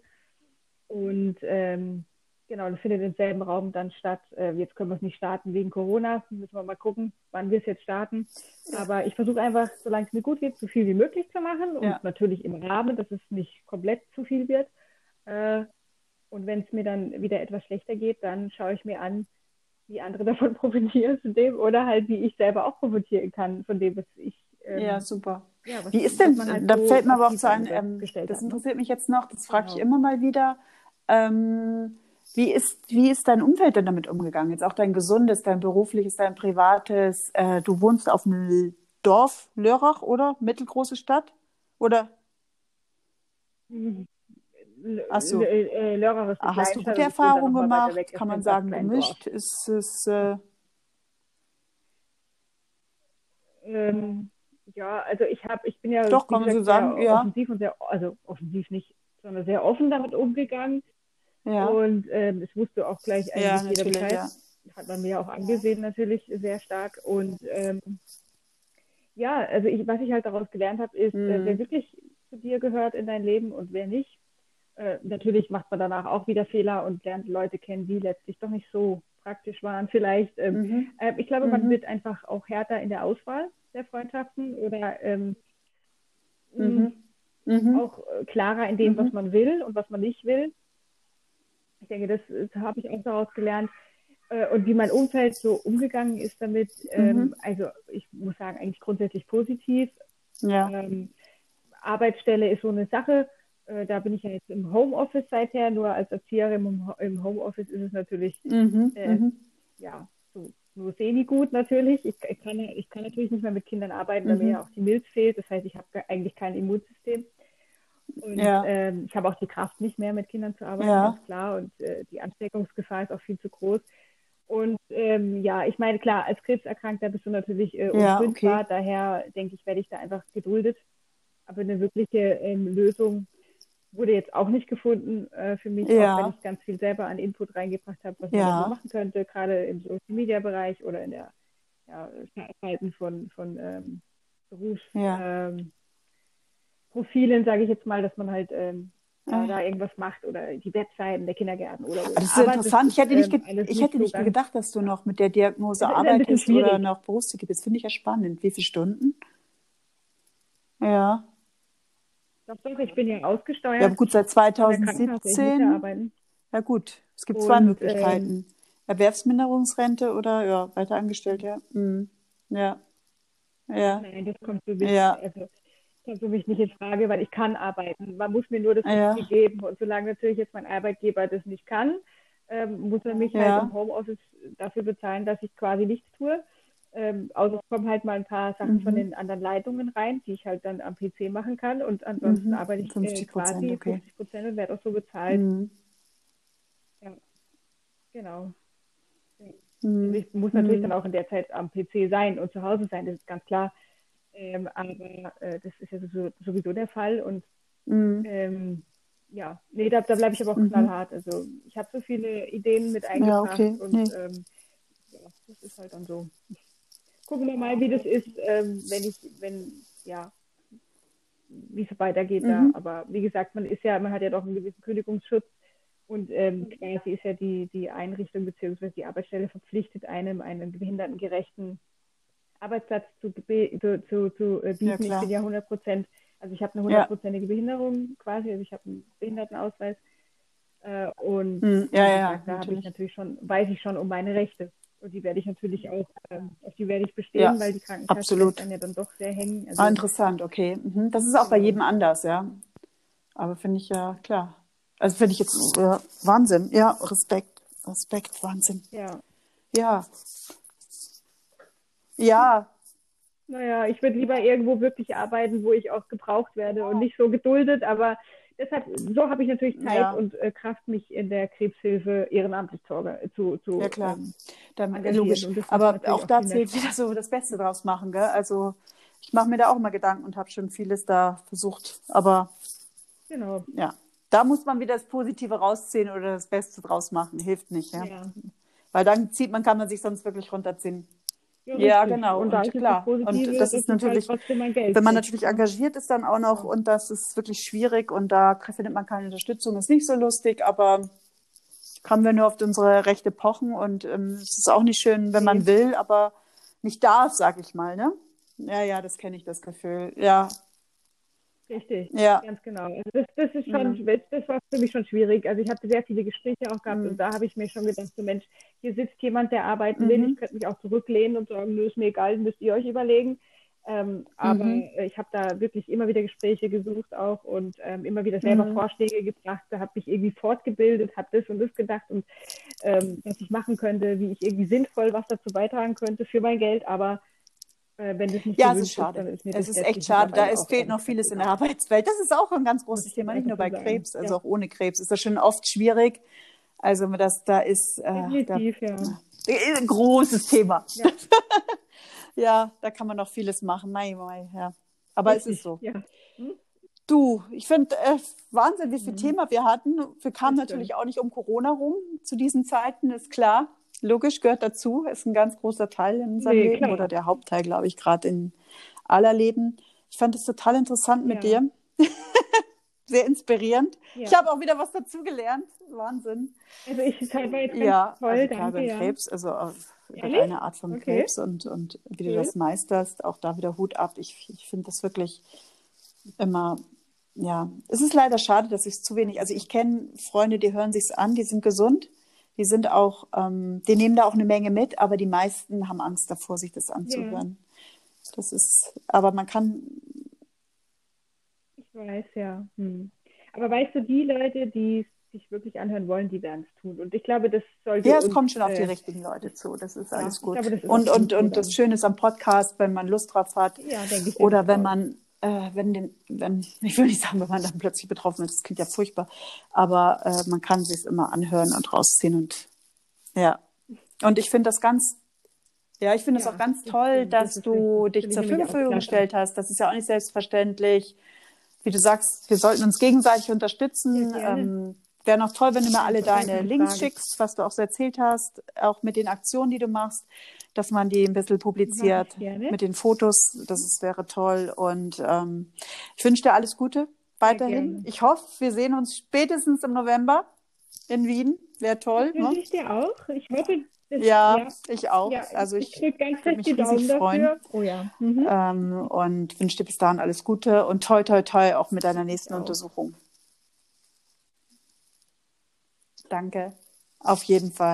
Und ähm, Genau, das findet im selben Raum dann statt. Äh, jetzt können wir es nicht starten wegen Corona. Müssen wir mal gucken, wann wir es jetzt starten. Aber ich versuche einfach, solange es mir gut geht, so viel wie möglich zu machen. Und ja. natürlich im Rahmen, dass es nicht komplett zu viel wird. Äh, und wenn es mir dann wieder etwas schlechter geht, dann schaue ich mir an, wie andere <laughs> davon profitieren von dem oder halt wie ich selber auch profitieren kann von dem, was ich. Ähm, ja, super. Ja, was, wie ist denn, halt da so fällt mir aber auch zu ein, ähm, das interessiert mich jetzt noch, das frage genau. ich immer mal wieder. Ähm, wie ist, wie ist dein Umfeld denn damit umgegangen? Jetzt auch dein gesundes, dein berufliches, dein privates. Äh, du wohnst auf dem Dorf Lörrach, oder? Mittelgroße Stadt? Oder? Achso. Äh, Lörrach ist Hast du gute Erfahrungen gemacht? Kann man sagen, gemischt? Ist es. Äh... Ähm, ja, also ich habe, ich bin ja Doch, kann man so sagen, ja. offensiv und sehr, also offensiv nicht, sondern sehr offen damit umgegangen. Ja. Und ähm, es wusste auch gleich eigentlich ja, jeder Bescheid. Ja. Hat man mir auch angesehen natürlich sehr stark. Und ähm, ja, also ich, was ich halt daraus gelernt habe, ist, mhm. äh, wer wirklich zu dir gehört in dein Leben und wer nicht. Äh, natürlich macht man danach auch wieder Fehler und lernt Leute kennen, die letztlich doch nicht so praktisch waren vielleicht. Ähm, mhm. äh, ich glaube, man mhm. wird einfach auch härter in der Auswahl der Freundschaften oder ähm, mhm. Mhm. auch äh, klarer in dem, was man will und was man nicht will. Ich denke, das, das habe ich auch daraus gelernt. Äh, und wie mein Umfeld so umgegangen ist damit, ähm, mhm. also ich muss sagen, eigentlich grundsätzlich positiv. Ja. Ähm, Arbeitsstelle ist so eine Sache. Äh, da bin ich ja jetzt im Homeoffice seither, nur als Erzieherin im, im Homeoffice ist es natürlich mhm. Äh, mhm. ja so, so semi-gut natürlich. Ich, ich, kann, ich kann natürlich nicht mehr mit Kindern arbeiten, weil mir mhm. ja auch die Milz fehlt. Das heißt, ich habe eigentlich kein Immunsystem. Und ja. ähm, ich habe auch die Kraft nicht mehr mit Kindern zu arbeiten, ja. ganz klar. Und äh, die Ansteckungsgefahr ist auch viel zu groß. Und ähm, ja, ich meine, klar, als Krebserkrankter bist du natürlich äh, unkündbar. Ja, okay. Daher denke ich, werde ich da einfach geduldet. Aber eine wirkliche ähm, Lösung wurde jetzt auch nicht gefunden äh, für mich, ja. auch wenn ich ganz viel selber an Input reingebracht habe, was ja. man so machen könnte, gerade im Social Media Bereich oder in der ja, Verhalten von, von ähm, Berufsprofilen, ähm, sage ich jetzt mal, dass man halt ähm, äh, da irgendwas macht oder die Webseiten der Kindergärten oder so. Das ist Aber interessant. Das ich hätte nicht, ähm, ich hätte nicht so gedacht, dass du noch mit der Diagnose arbeitest oder noch berufstätig bist. Finde ich ja spannend. Wie viele Stunden? Ja. Doch, doch, ich bin ja ausgesteuert. Ja, gut, seit 2017. Ja, gut. Es gibt Und, zwei Möglichkeiten. Ähm, Erwerbsminderungsrente oder ja, weiter angestellt, ja. Mhm. Ja. Ja. Nein, das kommt für mich. Ja. Also, kommt für mich nicht in Frage, weil ich kann arbeiten. Man muss mir nur das ja. geben. Und solange natürlich jetzt mein Arbeitgeber das nicht kann, ähm, muss er mich ja. halt im Homeoffice dafür bezahlen, dass ich quasi nichts tue. Ähm, außer es kommen halt mal ein paar Sachen mhm. von den anderen Leitungen rein, die ich halt dann am PC machen kann. Und ansonsten mhm. arbeite ich äh, quasi okay. 50 Prozent und werde auch so bezahlt. Mhm. Ja, genau. Mhm. Ich muss natürlich mhm. dann auch in der Zeit am PC sein und zu Hause sein, das ist ganz klar. Ähm, aber äh, das ist ja so, sowieso der Fall. Und mhm. ähm, ja, nee, da, da bleibe ich aber auch mhm. knallhart. Also ich habe so viele Ideen mit eingebracht ja, okay. und nee. ähm, ja, das ist halt dann so. Gucken wir mal, wie das ist, ähm, wenn ich, wenn, ja, wie es weitergeht mhm. da. Aber wie gesagt, man ist ja, man hat ja doch einen gewissen Kündigungsschutz und ähm, quasi ist ja die, die Einrichtung bzw. die Arbeitsstelle verpflichtet einem einen behindertengerechten Arbeitsplatz zu, zu, zu, zu äh, bieten. Ja, ich bin ja 100 Prozent, also ich habe eine hundertprozentige ja. Behinderung quasi, also ich habe einen Behindertenausweis. Äh, und hm, ja, ja, gesagt, da habe ich natürlich schon, weiß ich schon um meine Rechte. Und die werde ich natürlich auch, ähm, auf die werde ich bestehen, ja, weil die Krankenkasse dann ja dann doch sehr hängen. Also, ah, interessant, okay. Mhm. Das ist auch bei jedem anders, ja. Aber finde ich ja klar. Also finde ich jetzt äh, Wahnsinn. Ja, Respekt, Respekt, Wahnsinn. Ja. Ja. Ja. Naja, ich würde lieber irgendwo wirklich arbeiten, wo ich auch gebraucht werde und nicht so geduldet, aber deshalb, so habe ich natürlich Zeit ja. und äh, Kraft, mich in der Krebshilfe ehrenamtlich zu, zu, zu Ja klar, ähm, Dann, logisch. Aber auch da zählt wieder so das Beste draus machen, gell? Also ich mache mir da auch immer Gedanken und habe schon vieles da versucht, aber genau. ja, da muss man wieder das Positive rausziehen oder das Beste draus machen, hilft nicht, ja. ja. Weil dann zieht man, kann man sich sonst wirklich runterziehen. Ja, ja, genau. Und, und klar. Das und das ist natürlich, halt wenn man natürlich engagiert ist, dann auch noch, und das ist wirklich schwierig und da findet man keine Unterstützung, ist nicht so lustig, aber können wir nur auf unsere Rechte pochen und ähm, es ist auch nicht schön, wenn man will, aber nicht darf, sag ich mal, ne? Ja, ja, das kenne ich, das Gefühl. Ja, Richtig, ja. ganz genau. Also das, das ist schon, mhm. das war für mich schon schwierig. Also ich hatte sehr viele Gespräche auch gehabt mhm. und da habe ich mir schon gedacht, so Mensch, hier sitzt jemand, der arbeiten mhm. will. Ich könnte mich auch zurücklehnen und sagen, nö, ist mir egal, müsst ihr euch überlegen. Ähm, aber mhm. ich habe da wirklich immer wieder Gespräche gesucht auch und ähm, immer wieder selber mhm. Vorschläge gebracht, da habe mich irgendwie fortgebildet, habe das und das gedacht und ähm, was ich machen könnte, wie ich irgendwie sinnvoll was dazu beitragen könnte für mein Geld, aber wenn das nicht ja, es ist schade. Ist, es ist echt schade. Da ist, fehlt noch vieles in der Arbeitswelt. Das ist auch ein ganz großes Thema, nicht nur bei Krebs, also ja. auch ohne Krebs ist das schon oft schwierig. Also das, da ist äh, da, ja. Äh, ein großes Thema. Ja. <laughs> ja. da kann man noch vieles machen. Nein, nein, ja. Aber Richtig, es ist so. Hm? Du, ich finde äh, Wahnsinn, wie viel mhm. Thema wir hatten. Wir kamen natürlich auch nicht um Corona rum zu diesen Zeiten, ist klar logisch gehört dazu, ist ein ganz großer Teil in unserem nee, Leben klar. oder der Hauptteil, glaube ich, gerade in aller Leben. Ich fand es total interessant mit ja. dir. <laughs> Sehr inspirierend. Ja. Ich habe auch wieder was dazugelernt. Wahnsinn. Also ich jetzt ja, toll, also danke, beim Krebs, also eine Art von okay. Krebs und, und wie du das meisterst, auch da wieder Hut ab. Ich, ich finde das wirklich immer ja, es ist leider schade, dass ich es zu wenig, also ich kenne Freunde, die hören sich's an, die sind gesund, die sind auch, ähm, die nehmen da auch eine Menge mit, aber die meisten haben Angst davor, sich das anzuhören. Ja. Das ist, aber man kann. Ich weiß, ja. Hm. Aber weißt du, die Leute, die sich wirklich anhören wollen, die werden es tun. Und ich glaube, das sollte. Ja, es uns, kommt schon auf die äh, richtigen Leute zu. Das ist ja, alles gut. Glaube, ist und und, und das Schöne ist am Podcast, wenn man Lust drauf hat. Ja, denke ich. Oder wenn man äh, wenn den, wenn, <laughs> ich will nicht sagen, wenn man dann plötzlich betroffen ist, das klingt ja furchtbar, aber äh, man kann sich immer anhören und rausziehen und ja. Und ich finde das ganz, ja, ich finde es ja, auch ganz toll, dass das du richtig. dich zur Verfügung gestellt hast. Das ist ja auch nicht selbstverständlich. Wie du sagst, wir sollten uns gegenseitig unterstützen. Ja, ähm, Wäre noch toll, wenn du mir alle deine Links schickst, was du auch so erzählt hast, auch mit den Aktionen, die du machst dass man die ein bisschen publiziert mit den Fotos. Das ist, wäre toll. Und ähm, ich wünsche dir alles Gute weiterhin. Ich hoffe, wir sehen uns spätestens im November in Wien. Wäre toll. Das wünsche ich dir auch. Ich hoffe, das, ja, ja, ich auch. Ja, also ich, ich ganz würde mich die riesig Daumen freuen. Dafür. Oh ja. Mhm. Ähm, und wünsche dir bis dahin alles Gute und toi toi toi auch mit deiner nächsten Untersuchung. Danke. Auf jeden Fall.